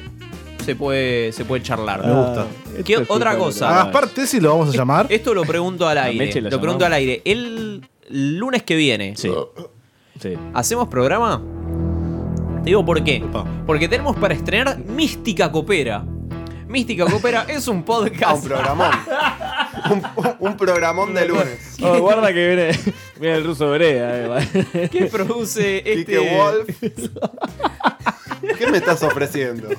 Speaker 9: se puede, se puede charlar.
Speaker 11: Me gusta.
Speaker 9: ¿Qué
Speaker 12: Esto es
Speaker 9: otra
Speaker 12: culpa
Speaker 9: cosa?
Speaker 11: A Gaspar Tesi lo vamos a llamar.
Speaker 9: Esto lo pregunto al aire.
Speaker 12: Meche la
Speaker 9: Lo pregunto
Speaker 12: llamamos.
Speaker 9: al aire. El lunes que viene,
Speaker 12: Sí. Sí.
Speaker 9: ¿hacemos programa? Te digo por qué. Porque tenemos para estrenar Mística Coopera. Mística Coopera es un
Speaker 10: Ah, un
Speaker 9: podcast.
Speaker 10: programón. un, un programón de lunes.
Speaker 12: Oh, guarda que viene, viene el ruso Berea. eh.
Speaker 9: que produce
Speaker 10: Kike
Speaker 9: este.
Speaker 10: Wolf. ¿Qué me estás ofreciendo?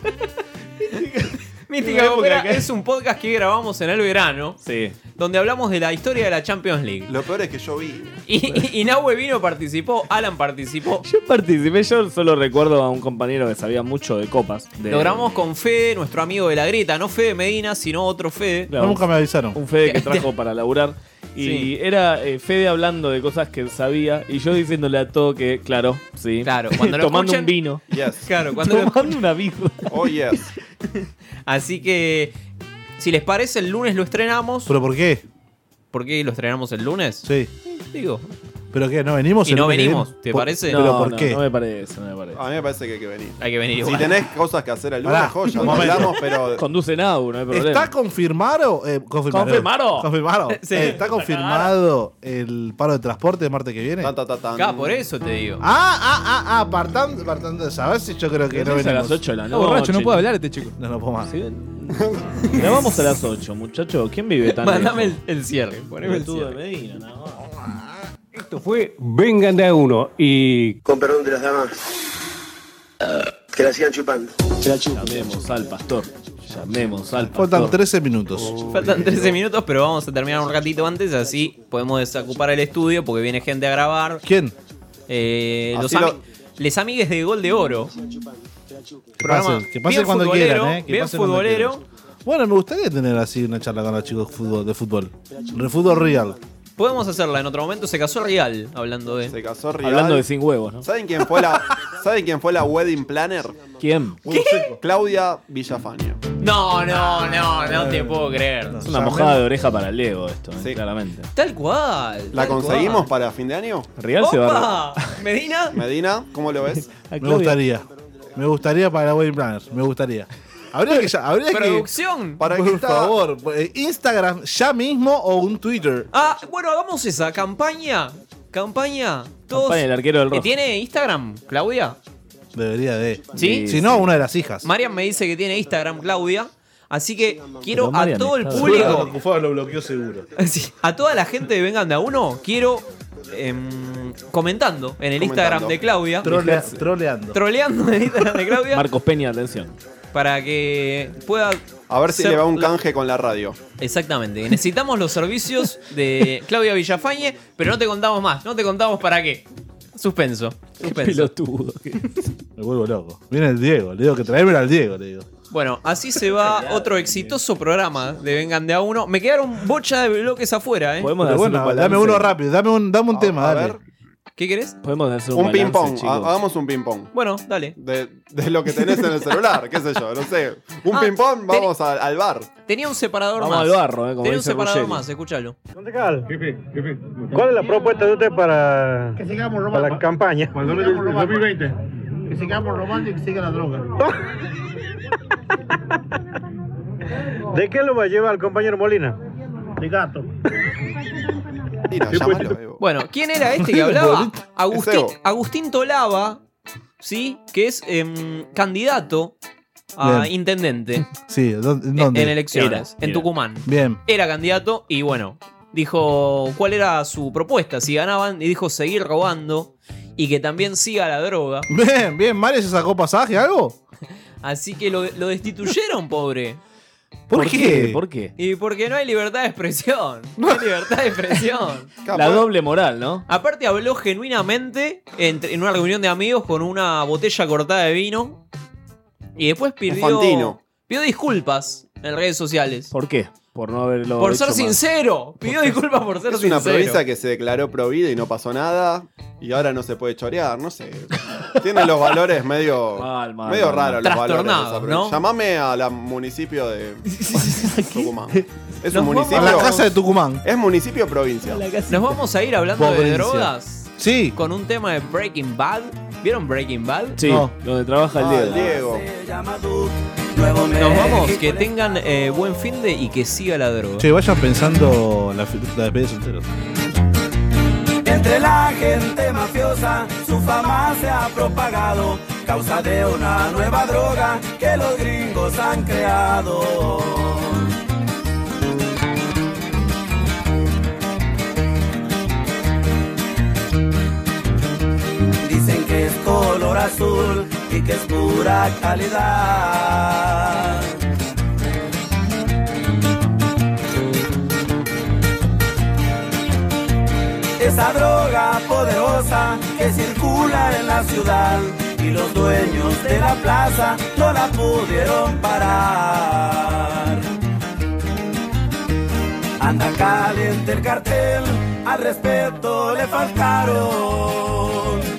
Speaker 12: Que-
Speaker 9: es un podcast que grabamos en el verano.
Speaker 12: Sí.
Speaker 9: Donde hablamos de la historia de la Champions League.
Speaker 10: Lo peor es que yo vi.
Speaker 9: Y, y, y Nahue vino, participó, Alan participó.
Speaker 12: Yo participé, yo solo recuerdo a un compañero que sabía mucho de copas. De,
Speaker 9: Lo grabamos con Fede, nuestro amigo de la grieta. No Fede Medina, sino otro Fede.
Speaker 12: Claro,
Speaker 11: Nunca me avisaron.
Speaker 12: un Fede que trajo para laburar. Y
Speaker 9: Sí.
Speaker 12: era eh, Fede hablando de cosas que sabía y yo diciéndole a todo que, claro, sí.
Speaker 9: Claro, cuando lo
Speaker 12: tomando
Speaker 9: escuchen-
Speaker 12: un vino.
Speaker 10: Yes.
Speaker 9: Claro, cuando lo-
Speaker 12: tomando una birra.
Speaker 10: Oh, yes.
Speaker 9: Así que, si les parece, el lunes lo estrenamos.
Speaker 11: ¿Pero por qué?
Speaker 9: ¿Por qué lo estrenamos el lunes?
Speaker 11: Sí.
Speaker 9: Digo.
Speaker 11: ¿Pero qué? ¿No venimos?
Speaker 9: Y
Speaker 11: el
Speaker 9: no
Speaker 11: lunes que
Speaker 9: venimos,
Speaker 11: viene?
Speaker 9: ¿te
Speaker 11: Por-
Speaker 9: parece?
Speaker 11: ¿Pero
Speaker 12: No,
Speaker 11: por
Speaker 12: no,
Speaker 11: qué?
Speaker 12: No me parece, no me parece.
Speaker 10: A mí me parece que hay que venir.
Speaker 9: Hay que venir
Speaker 10: Si
Speaker 9: igual.
Speaker 10: tenés cosas que hacer el lunes,
Speaker 11: Pará,
Speaker 10: joya,
Speaker 11: un
Speaker 10: lo
Speaker 11: momento.
Speaker 10: hablamos, pero.
Speaker 12: Conduce Nau, no hay problema.
Speaker 11: ¿Está confirmado? Eh, confirmado.
Speaker 12: ¿Confirmado?
Speaker 11: Confirmado.
Speaker 9: Sí.
Speaker 11: Eh, ¿Está confirmado el paro de transporte de martes que viene?
Speaker 10: Tan, tan, tan, tan.
Speaker 9: Acá, por eso te digo.
Speaker 11: Ah, ah, ah, ah, apartando, apartando de si yo creo que no
Speaker 12: Venís a
Speaker 11: venimos.
Speaker 12: las 8 de la
Speaker 13: Está
Speaker 12: noche.
Speaker 13: borracho, no puede hablar este chico.
Speaker 11: No, no puedo más.
Speaker 12: Sí. Grabamos a las 8, muchacho. ¿Quién vive tan
Speaker 9: Mandame el,
Speaker 12: lejos?
Speaker 9: el cierre. Poneme el
Speaker 12: Tú de
Speaker 9: cierre.
Speaker 12: Medina, nada más.
Speaker 25: Esto fue Vengan de a uno y
Speaker 17: Con perdón de las damas. Que la sigan chupando.
Speaker 12: Llamemos al pastor. Llamemos al pastor.
Speaker 11: Faltan 13 minutos.
Speaker 9: Faltan 13 minutos, pero vamos a terminar un ratito antes, así podemos desocupar el estudio porque viene gente a grabar.
Speaker 11: ¿Quién?
Speaker 9: Eh, los
Speaker 10: lo-
Speaker 9: ami- les amigues de Gol de Oro.
Speaker 11: Que
Speaker 9: Programa
Speaker 11: pase, que pase
Speaker 9: bien
Speaker 11: cuando
Speaker 9: futbolero,
Speaker 11: quieran, ¿eh? Que
Speaker 9: bien
Speaker 11: pase cuando
Speaker 9: futbolero.
Speaker 11: quieran. Bueno, me gustaría tener así una charla con los chicos de fútbol. De fútbol, de fútbol real.
Speaker 9: Podemos hacerla en otro momento. Se casó Real, hablando de.
Speaker 10: Se casó Real.
Speaker 12: Hablando de sin huevos, ¿no?
Speaker 10: ¿Saben quién fue la, ¿saben quién fue la wedding planner?
Speaker 12: ¿Quién?
Speaker 10: Claudia Villafañe.
Speaker 9: No, no, no, no te puedo creer.
Speaker 12: Es una mojada de oreja para el Lego esto, eh, claramente.
Speaker 9: Tal cual.
Speaker 10: ¿La
Speaker 9: tal
Speaker 10: conseguimos
Speaker 9: cual.
Speaker 10: para fin de año?
Speaker 12: Real se va
Speaker 9: ¡Opa! ¿Medina?
Speaker 10: Medina, ¿cómo lo ves?
Speaker 11: Me gustaría. Me gustaría para la Wedding Planner. Me gustaría. Habría que. ya- Habría que
Speaker 9: Producción.
Speaker 10: Para
Speaker 11: por
Speaker 10: que está-
Speaker 11: favor, eh, Instagram ya mismo o un Twitter.
Speaker 9: Ah, bueno, hagamos esa campaña. Campaña. Todos.
Speaker 11: Campaña del arquero del
Speaker 9: ¿Eh,
Speaker 11: rojo.
Speaker 9: ¿Tiene Instagram, Claudia?
Speaker 11: Debería de.
Speaker 9: ¿Sí?
Speaker 11: Si no, una de las hijas.
Speaker 9: Marian me dice que tiene Instagram, Claudia. Así que quiero a todo el público.
Speaker 11: Lo bloqueó seguro.
Speaker 9: A toda la gente de Vengan de a uno, quiero em, comentando en el
Speaker 11: Comentando.
Speaker 9: Instagram de Claudia.
Speaker 11: Trolea- troleando.
Speaker 9: Troleando en el Instagram de Claudia.
Speaker 12: Marcos Peña, atención.
Speaker 9: Para que pueda.
Speaker 10: A ver si le va un
Speaker 9: la-
Speaker 10: canje con la radio.
Speaker 9: Exactamente. Necesitamos los servicios de Claudia Villafañe, pero no te contamos más. No te contamos para qué. Suspenso. Suspenso.
Speaker 12: Pelotudo.
Speaker 11: Me vuelvo loco. Viene el Diego. Le digo que traérmelo al Diego, le digo.
Speaker 9: Bueno, así se va otro exitoso programa de Vengan de a uno. Me quedaron bocha de bloques afuera, ¿eh?
Speaker 11: Pero bueno, dame uno rápido. Dame un, dame un tema,
Speaker 10: a
Speaker 11: dale.
Speaker 10: ver.
Speaker 9: ¿Qué querés?
Speaker 12: Podemos hacer
Speaker 10: Un ping-pong. ha- Hagamos un ping-pong.
Speaker 9: Bueno, dale.
Speaker 10: De, de lo que tenés en el celular, qué sé yo, no sé. Un
Speaker 9: Ah,
Speaker 10: ping-pong, vamos al, al bar.
Speaker 9: Tenía un separador
Speaker 12: Vamos
Speaker 9: más.
Speaker 12: al barro, eh, como
Speaker 9: Tenía un separador
Speaker 12: Ruggeri.
Speaker 9: más, escúchalo.
Speaker 26: Concejal, ¿cuál es la propuesta de usted para,
Speaker 27: Que sigamos
Speaker 26: para la campaña?
Speaker 27: Que sigamos robando. Que sigamos robando y que siga la droga.
Speaker 26: ¿De qué lo va a llevar el compañero Molina?
Speaker 27: De gato.
Speaker 9: Bueno, ¿quién era este que hablaba? Agustín, Tolava, ¿sí? Que es em, candidato a
Speaker 11: Bien.
Speaker 9: intendente
Speaker 11: Sí, ¿dónde?
Speaker 9: en,
Speaker 11: dónde?
Speaker 9: en elecciones,
Speaker 11: Era,
Speaker 9: en
Speaker 11: era.
Speaker 9: Tucumán.
Speaker 11: Bien.
Speaker 9: Era candidato y bueno, dijo cuál era su propuesta, si ganaban, y dijo seguir robando y que también siga la droga.
Speaker 11: Bien, bien. ¿Mario se sacó pasaje, algo?
Speaker 9: Así que lo, lo destituyeron, pobre.
Speaker 11: ¿Por, qué?
Speaker 12: ¿Por qué?
Speaker 9: Y porque no hay libertad de expresión. No hay libertad de expresión.
Speaker 12: La doble moral, ¿no?
Speaker 9: Aparte habló genuinamente entre- en una reunión de amigos con una botella cortada de vino. Y después pidió, pidió disculpas en redes sociales.
Speaker 12: ¿Por qué? Por no haberlo
Speaker 9: Por
Speaker 12: hecho
Speaker 9: ser
Speaker 12: más.
Speaker 9: sincero. Pidió disculpas por ser
Speaker 10: Es
Speaker 9: sincero.
Speaker 10: una provincia que se declaró pro vida y no pasó nada. Y ahora no se puede chorear, no sé. Tiene los valores medio,
Speaker 12: Mal, mal,
Speaker 10: medio
Speaker 12: mal,
Speaker 10: raros los valores. de esa
Speaker 9: Trastornados,
Speaker 10: provincia.
Speaker 9: ¿no?
Speaker 10: Llamame a la municipio de Tucumán. Es
Speaker 9: Nos
Speaker 10: un municipio.
Speaker 11: A la casa de Tucumán.
Speaker 10: Es municipio o provincia.
Speaker 9: Nos vamos a ir hablando de drogas.
Speaker 11: Sí.
Speaker 9: Con un tema de Breaking Bad. ¿Vieron Breaking Bad?
Speaker 12: Sí,
Speaker 11: No.
Speaker 12: donde trabaja el
Speaker 10: Ah,
Speaker 12: Diego.
Speaker 10: el Diego.
Speaker 9: Nos vamos, que tengan eh, buen fin de y que siga la droga.
Speaker 11: Che, vayan pensando la, la despedida de solteros.
Speaker 28: Entre la gente mafiosa, su fama se ha propagado, causa de una nueva droga que los gringos han creado. Dicen que es color azul y que es pura calidad. Esa droga poderosa que circula en la ciudad y los dueños de la plaza no la pudieron parar. Anda caliente el cartel, al respeto le faltaron.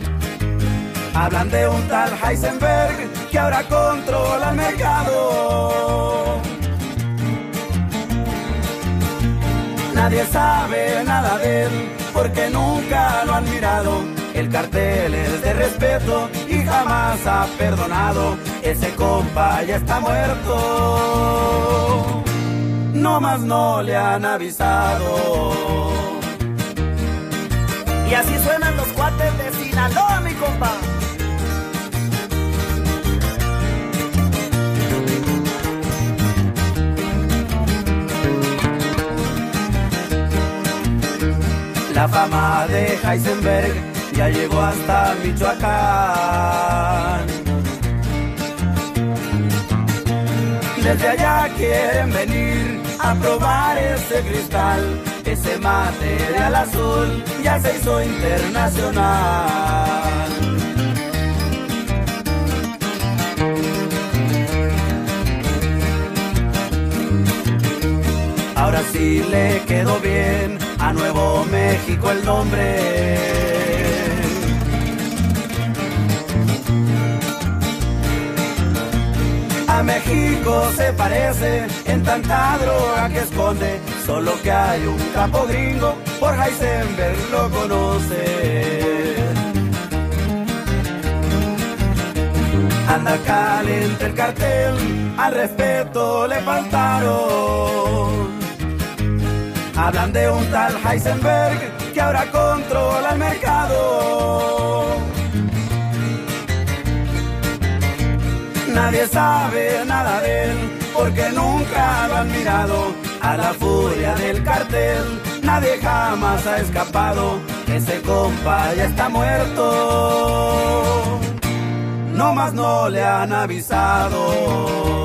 Speaker 28: Hablan de un tal Heisenberg que ahora controla el mercado. Nadie sabe nada de él porque nunca lo han mirado. El cartel es de respeto y jamás ha perdonado. Ese compa ya está muerto. No más no le han avisado. Y así suenan los cuates de Sinaloa, mi compa. La fama de Heisenberg ya llegó hasta Michoacán. Desde allá quieren venir a probar ese cristal, ese mate material azul ya se hizo internacional. Ahora sí le quedó bien a Nuevo México el nombre. A México se parece en tanta droga que esconde, solo que hay un capo gringo, por Heisenberg lo conoce. Anda caliente el cartel, al respeto le faltaron. Hablan de un tal Heisenberg que ahora controla el mercado. Nadie sabe nada de él porque nunca lo han mirado a la furia del cartel. Nadie jamás ha escapado, ese compa ya está muerto. No más no le han avisado.